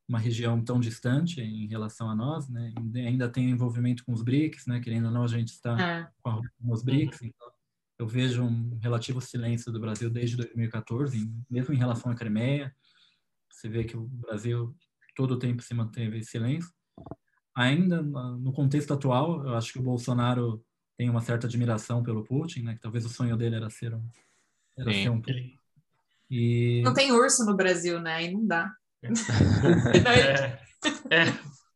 uma região tão distante em relação a nós, né? Ainda tem envolvimento com os BRICS, né? Querendo ou não, a gente está é. com, os BRICS. Uhum. Então, eu vejo um relativo silêncio do Brasil desde 2014, mesmo em relação à Crimeia. Você vê que o Brasil todo o tempo se manteve em silêncio ainda no contexto atual, eu acho que o Bolsonaro tem uma certa admiração pelo Putin, né? Que talvez o sonho dele era ser um, era ser um Putin. E... Não tem urso no Brasil, né? Aí não dá. É, é,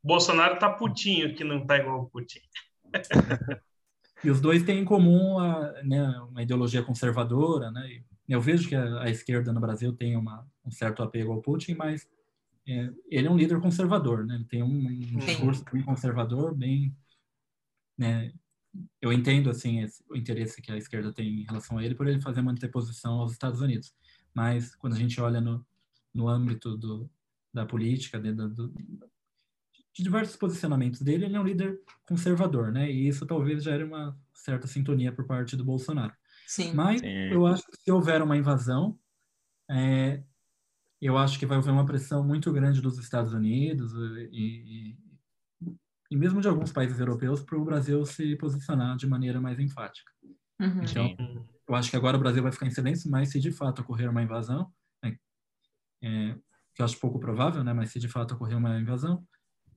Bolsonaro tá putinho que não tá igual o Putin. e os dois têm em comum a, né, uma ideologia conservadora, né? Eu vejo que a, a esquerda no Brasil tem uma, um certo apego ao Putin, mas é, ele é um líder conservador, né? Ele tem um, um discurso bem conservador, bem, né? Eu entendo assim esse, o interesse que a esquerda tem em relação a ele por ele fazer uma anteposição aos Estados Unidos. Mas quando a gente olha no, no âmbito do, da política, de, do, de diversos posicionamentos dele, ele é um líder conservador, né? E isso talvez gere uma certa sintonia por parte do Bolsonaro. Sim. Mas Sim. eu acho que se houver uma invasão, é, eu acho que vai haver uma pressão muito grande dos Estados Unidos e, e, e mesmo de alguns países europeus para o Brasil se posicionar de maneira mais enfática. Uhum. Então, eu acho que agora o Brasil vai ficar em silêncio, mas se de fato ocorrer uma invasão, né, é, que eu acho pouco provável, né, mas se de fato ocorrer uma invasão,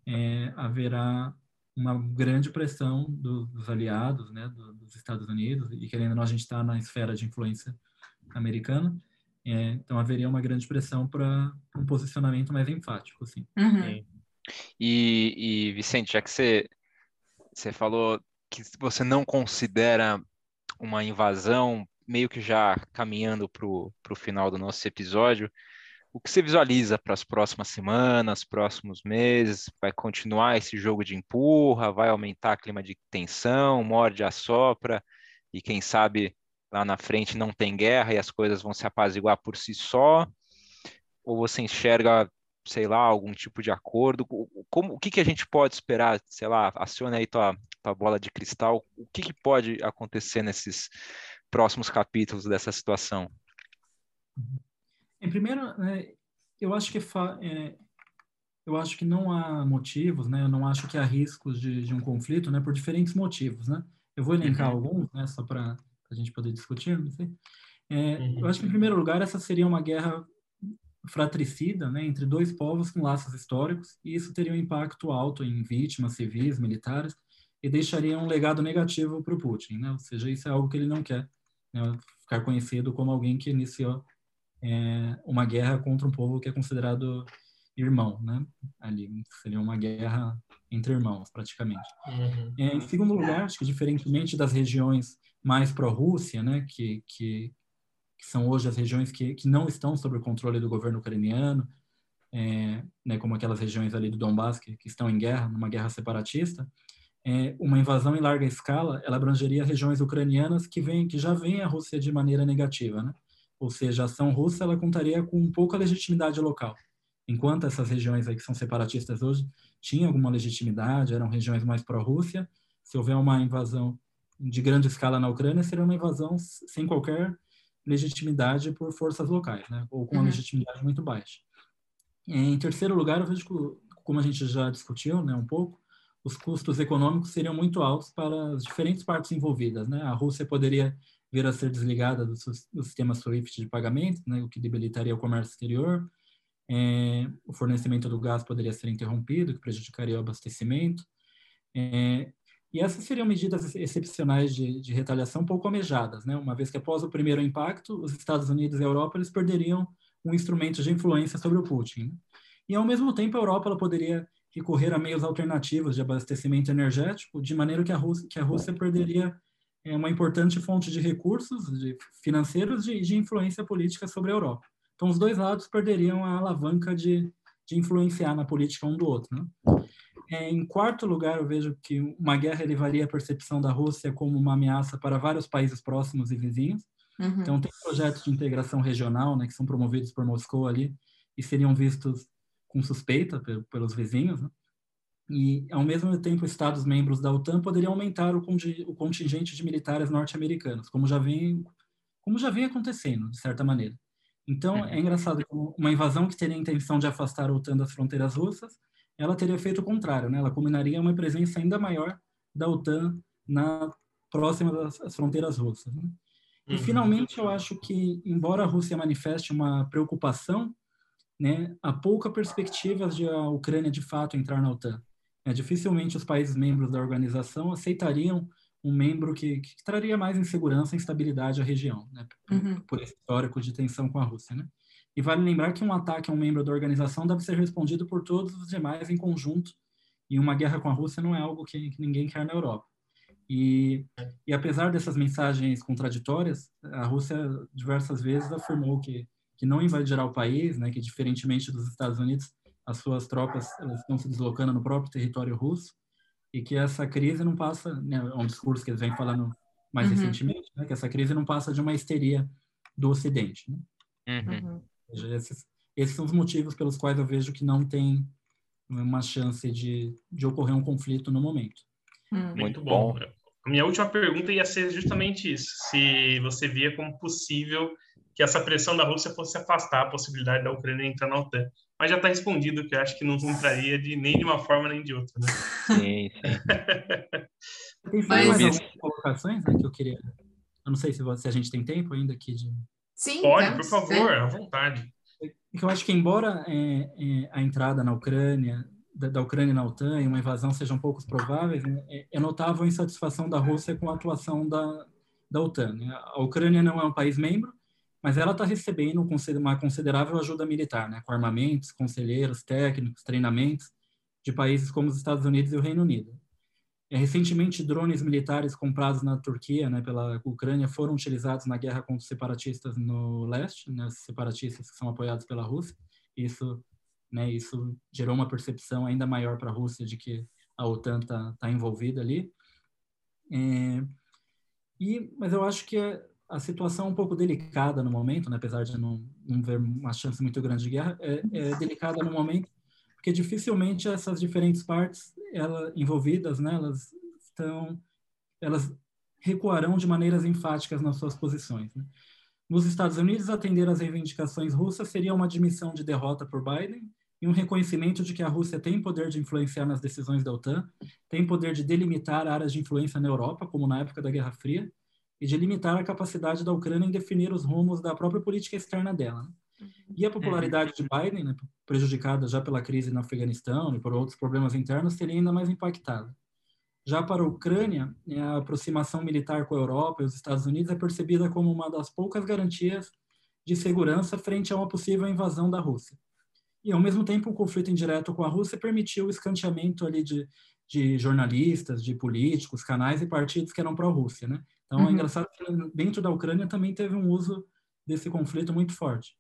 é, haverá uma grande pressão do, dos aliados, né, do, dos Estados Unidos, e querendo ou não, a gente está na esfera de influência americana, é, então haveria uma grande pressão para um posicionamento mais enfático, assim. Uhum. E, e, Vicente, já que você, você falou que você não considera uma invasão, meio que já caminhando para o final do nosso episódio, o que você visualiza para as próximas semanas, próximos meses? Vai continuar esse jogo de empurra? Vai aumentar o clima de tensão? Morde, assopra? E quem sabe lá na frente não tem guerra e as coisas vão se apaziguar por si só? Ou você enxerga, sei lá, algum tipo de acordo? Como, o que, que a gente pode esperar? Sei lá, aciona aí tua, tua bola de cristal. O que, que pode acontecer nesses próximos capítulos dessa situação? Em primeiro, é, eu acho que é, eu acho que não há motivos, né? Eu não acho que há riscos de, de um conflito, né? Por diferentes motivos, né? Eu vou elencar uhum. alguns, né? Só para a gente poder discutir, não sei. É, uhum. Eu acho que, em primeiro lugar, essa seria uma guerra fratricida né, entre dois povos com laços históricos, e isso teria um impacto alto em vítimas civis, militares, e deixaria um legado negativo para o Putin. Né? Ou seja, isso é algo que ele não quer, né, ficar conhecido como alguém que iniciou é, uma guerra contra um povo que é considerado irmão, né? Ali seria uma guerra entre irmãos, praticamente. Uhum. É, em segundo lugar, acho que diferentemente das regiões mais pró-Rússia, né, que, que, que, são hoje as regiões que, que não estão sob o controle do governo ucraniano, é, né, como aquelas regiões ali do Donbass que, que estão em guerra, numa guerra separatista, é, uma invasão em larga escala, ela abrangeria regiões ucranianas que, vem, que já veem a Rússia de maneira negativa, né? Ou seja, a ação russa ela contaria com pouca legitimidade local. Enquanto essas regiões aí que são separatistas hoje tinham alguma legitimidade, eram regiões mais pró-Rússia, se houver uma invasão de grande escala na Ucrânia seria uma invasão sem qualquer legitimidade por forças locais, né? ou com uma uhum. legitimidade muito baixa. Em terceiro lugar, eu vejo que, como a gente já discutiu né, um pouco, os custos econômicos seriam muito altos para as diferentes partes envolvidas. Né? A Rússia poderia vir a ser desligada do, do sistema SWIFT de pagamento, né? o que debilitaria o comércio exterior. É, o fornecimento do gás poderia ser interrompido, que prejudicaria o abastecimento. É, e essas seriam medidas excepcionais de, de, retaliação pouco almejadas, né? uma vez que após o primeiro impacto, os Estados Unidos e a Europa eles perderiam um instrumento de influência sobre o Putin. Né? E, ao mesmo tempo, a Europa poderia recorrer a meios alternativos de abastecimento energético, de maneira que a Rússia, que a Rússia perderia é, uma importante fonte de recursos de, financeiros de, de, influência política sobre a Europa. Então, os dois lados perderiam a alavanca de, de influenciar na política um do outro. Né? É, em quarto lugar, eu vejo que uma guerra elevaria a percepção da Rússia como uma ameaça para vários países próximos e vizinhos. Uhum. Então, tem projetos de integração regional né, que são promovidos por Moscou ali e seriam vistos com suspeita pelos vizinhos, né? e, ao mesmo tempo, Estados-membros da OTAN poderiam aumentar o, o contingente de militares norte-americanos, como já vem como já vem acontecendo, de certa maneira. Então, é engraçado que uma invasão que teria a intenção de afastar a OTAN das fronteiras russas, ela teria feito o contrário, né? Ela combinaria uma presença ainda maior da OTAN na próxima das fronteiras russas. Né? E, uhum. finalmente, eu acho que, embora a Rússia manifeste uma preocupação né, há pouca perspectiva de a Ucrânia de fato entrar na OTAN. É, dificilmente os países membros da organização aceitariam um membro que, que traria mais insegurança e instabilidade à região, né, por, uhum. por, esse histórico de tensão com a Rússia. Né? E vale lembrar que um ataque a um membro da organização deve ser respondido por todos os demais em conjunto, e uma guerra com a Rússia não é algo que, que ninguém quer na Europa. E, e apesar dessas mensagens contraditórias, a Rússia diversas vezes afirmou que que não invadirá o país, né, que diferentemente dos Estados Unidos, as suas tropas estão se deslocando no próprio território russo e que essa crise não passa, né, é um discurso que eles vêm falando mais uhum. recentemente, né, que essa crise não passa de uma histeria do Ocidente. Né? Uhum. Seja, esses, esses são os motivos pelos quais eu vejo que não tem uma chance de, de ocorrer um conflito no momento. Hum. Muito bom. A minha última pergunta ia ser justamente isso: se você via como possível que essa pressão da Rússia fosse afastar a possibilidade da Ucrânia entrar na OTAN. Mas já está respondido que eu acho que não entraria de nem de uma forma nem de outra, né? Sim, sim. Tem mais algumas colocações né, que eu queria. Eu não sei se, se a gente tem tempo ainda aqui de. Sim, pode, por favor, à vontade. Eu acho que embora é, é, a entrada na Ucrânia da, da, Ucrânia na OTAN e uma invasão sejam poucos prováveis, né, é, é notável a insatisfação da Rússia com a atuação da, da OTAN. Né? A Ucrânia não é um país membro, mas ela está recebendo uma considerável ajuda militar, né, com armamentos, conselheiros, técnicos, treinamentos de países como os Estados Unidos e o Reino Unido. É, recentemente, drones militares comprados na Turquia, né, pela Ucrânia, foram utilizados na guerra contra os separatistas no leste, né, separatistas que são apoiados pela Rússia. Isso, né, isso gerou uma percepção ainda maior para a Rússia de que a OTAN está tá envolvida ali. É, e, mas eu acho que é, a situação é um pouco delicada no momento, né, apesar de não, não ver uma chance muito grande de guerra, é, é delicada no momento, porque dificilmente essas diferentes partes ela, envolvidas, né, elas estão, elas recuarão de maneiras enfáticas nas suas posições. Né? Nos Estados Unidos, atender às reivindicações russas seria uma admissão de derrota por Biden e um reconhecimento de que a Rússia tem poder de influenciar nas decisões da OTAN, tem poder de delimitar áreas de influência na Europa, como na época da Guerra Fria, e de limitar a capacidade da Ucrânia em definir os rumos da própria política externa dela. Né? Uhum. E a popularidade de Biden, né, prejudicada já pela crise no Afeganistão e por outros problemas internos, seria ainda mais impactada. Já para a Ucrânia, a aproximação militar com a Europa e os Estados Unidos é percebida como uma das poucas garantias de segurança frente a uma possível invasão da Rússia. E, ao mesmo tempo, o conflito indireto com a Rússia permitiu o escanteamento ali de, de jornalistas, de políticos, canais e partidos que eram pró-Rússia, né? Então, é uhum. é engraçado que dentro da Ucrânia também teve um uso desse conflito muito forte.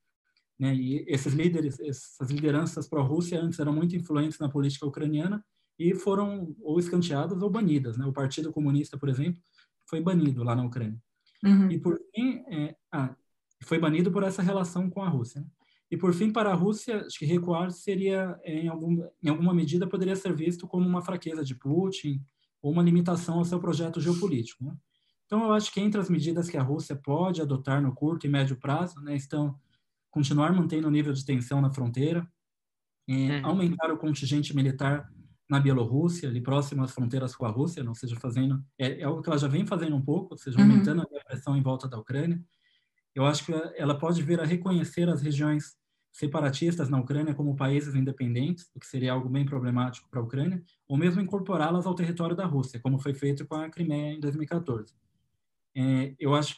Né? E esses líderes, essas lideranças pró-Rússia antes eram muito influentes na política ucraniana e foram ou escanteadas ou banidas. Né? O Partido Comunista, por exemplo, foi banido lá na Ucrânia. Uhum. E por fim, é, ah, foi banido por essa relação com a Rússia. Né? E por fim, para a Rússia, acho que recuar seria, é, em, algum, em alguma medida, poderia ser visto como uma fraqueza de Putin ou uma limitação ao seu projeto geopolítico. Né? Então, eu acho que entre as medidas que a Rússia pode adotar no curto e médio prazo, né, estão continuar mantendo o nível de tensão na fronteira, é, uhum. aumentar o contingente militar na Bielorrússia, ali próximo às fronteiras com a Rússia, não seja fazendo é, é algo que ela já vem fazendo um pouco, ou seja, uhum. aumentando uhum. a pressão em volta da Ucrânia. Eu acho que ela pode vir a reconhecer as regiões separatistas na Ucrânia como países independentes, o que seria algo bem problemático para a Ucrânia, ou mesmo incorporá-las ao território da Rússia, como foi feito com a Crimeia em 2014. É, eu acho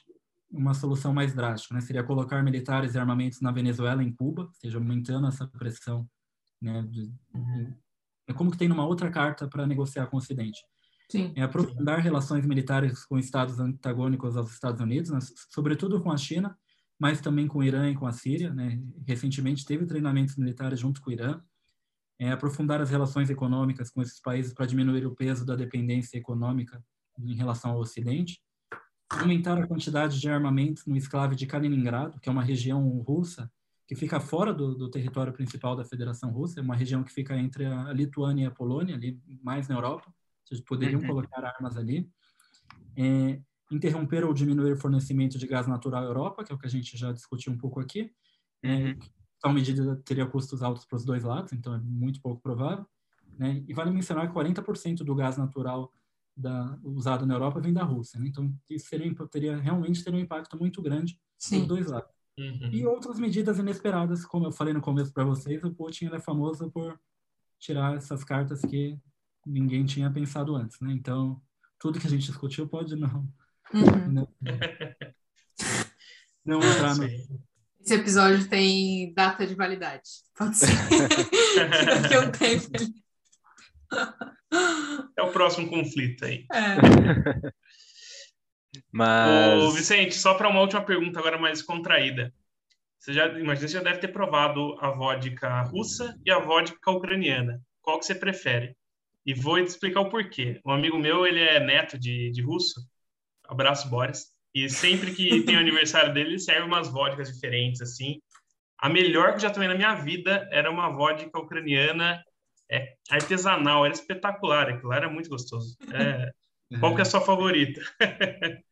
uma solução mais drástica, né, seria colocar militares e armamentos na Venezuela e em Cuba, ou seja, aumentando essa pressão, né, de, de, é como que tem numa outra carta para negociar com o Ocidente. Sim. É aprofundar relações militares com estados antagônicos aos Estados Unidos, né, sobretudo com a China, mas também com o Irã e com a Síria. Né? Recentemente teve treinamentos militares junto com o Irã. É, aprofundar as relações econômicas com esses países para diminuir o peso da dependência econômica em relação ao Ocidente. Aumentar a quantidade de armamentos no esclave de Kaliningrado, que é uma região russa que fica fora do, do território principal da Federação Russa, é uma região que fica entre a Lituânia e a Polônia, ali mais na Europa. Vocês poderiam uhum. colocar armas ali. É, interromper ou diminuir o fornecimento de gás natural à Europa, que é o que a gente já discutiu um pouco aqui. É, uhum. Tal medida teria custos altos para os dois lados, então é muito pouco provável. Né? E vale mencionar que 40% do gás natural da, usado na Europa vem da Rússia. Né? Então, isso seria, teria realmente ter um impacto muito grande Sim. dos dois lados. Uhum. E outras medidas inesperadas, como eu falei no começo para vocês, o Putin é famoso por tirar essas cartas que ninguém tinha pensado antes. Né? Então, tudo que a gente discutiu pode não Uhum. Não, não entrar no. Esse episódio tem data de validade. Pode ser. Daqui um tempo. É o próximo conflito aí. É. Mas... Ô, Vicente, só para uma última pergunta agora mais contraída. Você já, imagina, você já deve ter provado a vodka russa e a vodka ucraniana. Qual que você prefere? E vou te explicar o porquê. Um amigo meu, ele é neto de, de russo, Abraço, Boris. E sempre que tem o aniversário dele, ele serve umas vodkas diferentes, assim. A melhor que eu já tomei na minha vida era uma vodka ucraniana é, artesanal, era espetacular, aquilo era muito gostoso. É, qual que é a sua favorita?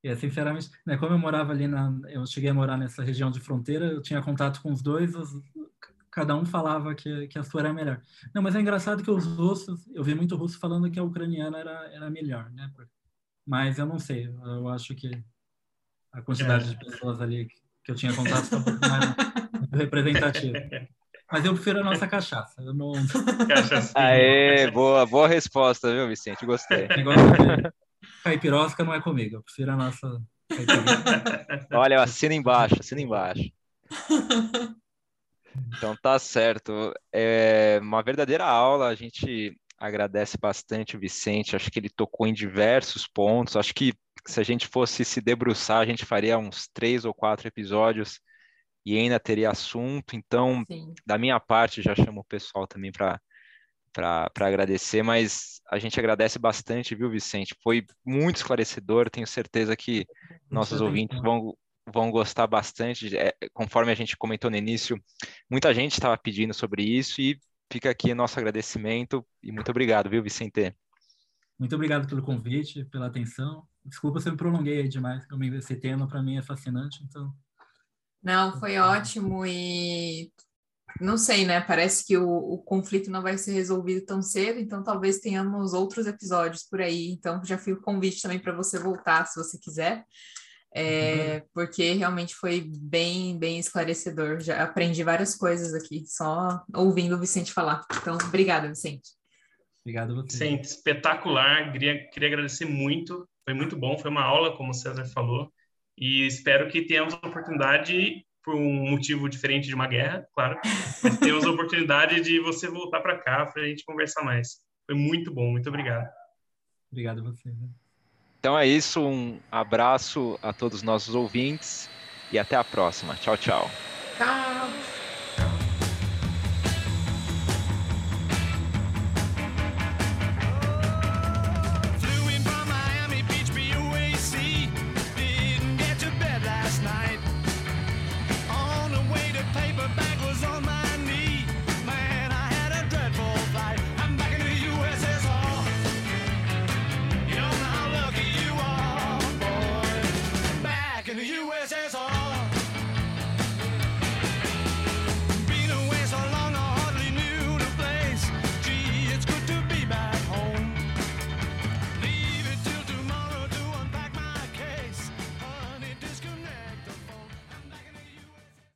É, sinceramente, né, como eu morava ali na, eu cheguei a morar nessa região de fronteira, eu tinha contato com os dois, os, cada um falava que, que a sua era melhor. Não, mas é engraçado que os russos, eu vi muito russo falando que a ucraniana era, era melhor, né? Mas eu não sei. Eu acho que a quantidade é. de pessoas ali que eu tinha contato foi um pouco mais representativa. Mas eu prefiro a nossa cachaça. Eu não... Cachaça. Aê, boa, boa resposta, viu, Vicente? Gostei. Caipirosca não é comigo. Eu prefiro a nossa Olha, assina embaixo, assina embaixo. Então tá certo. É uma verdadeira aula. A gente agradece bastante o Vicente, acho que ele tocou em diversos pontos, acho que se a gente fosse se debruçar, a gente faria uns três ou quatro episódios e ainda teria assunto, então, Sim. da minha parte, já chamo o pessoal também para agradecer, mas a gente agradece bastante, viu, Vicente? Foi muito esclarecedor, tenho certeza que nossos ouvintes vão, vão gostar bastante. É, conforme a gente comentou no início, muita gente estava pedindo sobre isso e fica aqui nosso agradecimento e muito obrigado, viu, Vicente? Muito obrigado pelo convite, pela atenção. Desculpa se eu me prolonguei aí demais, porque esse tema para mim é fascinante, então. Não, foi ótimo e não sei, né? Parece que o, o, conflito não vai ser resolvido tão cedo, então talvez tenhamos outros episódios por aí. Então já fica o convite também para você voltar, se você quiser é, porque realmente foi bem, bem esclarecedor. Já aprendi várias coisas aqui, só ouvindo o Vicente falar. Então, obrigada, Vicente. Obrigado, você. Vicente, espetacular. Queria, queria agradecer muito. Foi muito bom, foi uma aula, como o César falou. E espero que tenhamos a oportunidade, por um motivo diferente de uma guerra, claro, mas temos a oportunidade de você voltar para cá para a gente conversar mais. Foi muito bom, muito obrigado. Obrigado a você. Né? Então é isso, um abraço a todos os nossos ouvintes e até a próxima. Tchau, tchau. Tchau.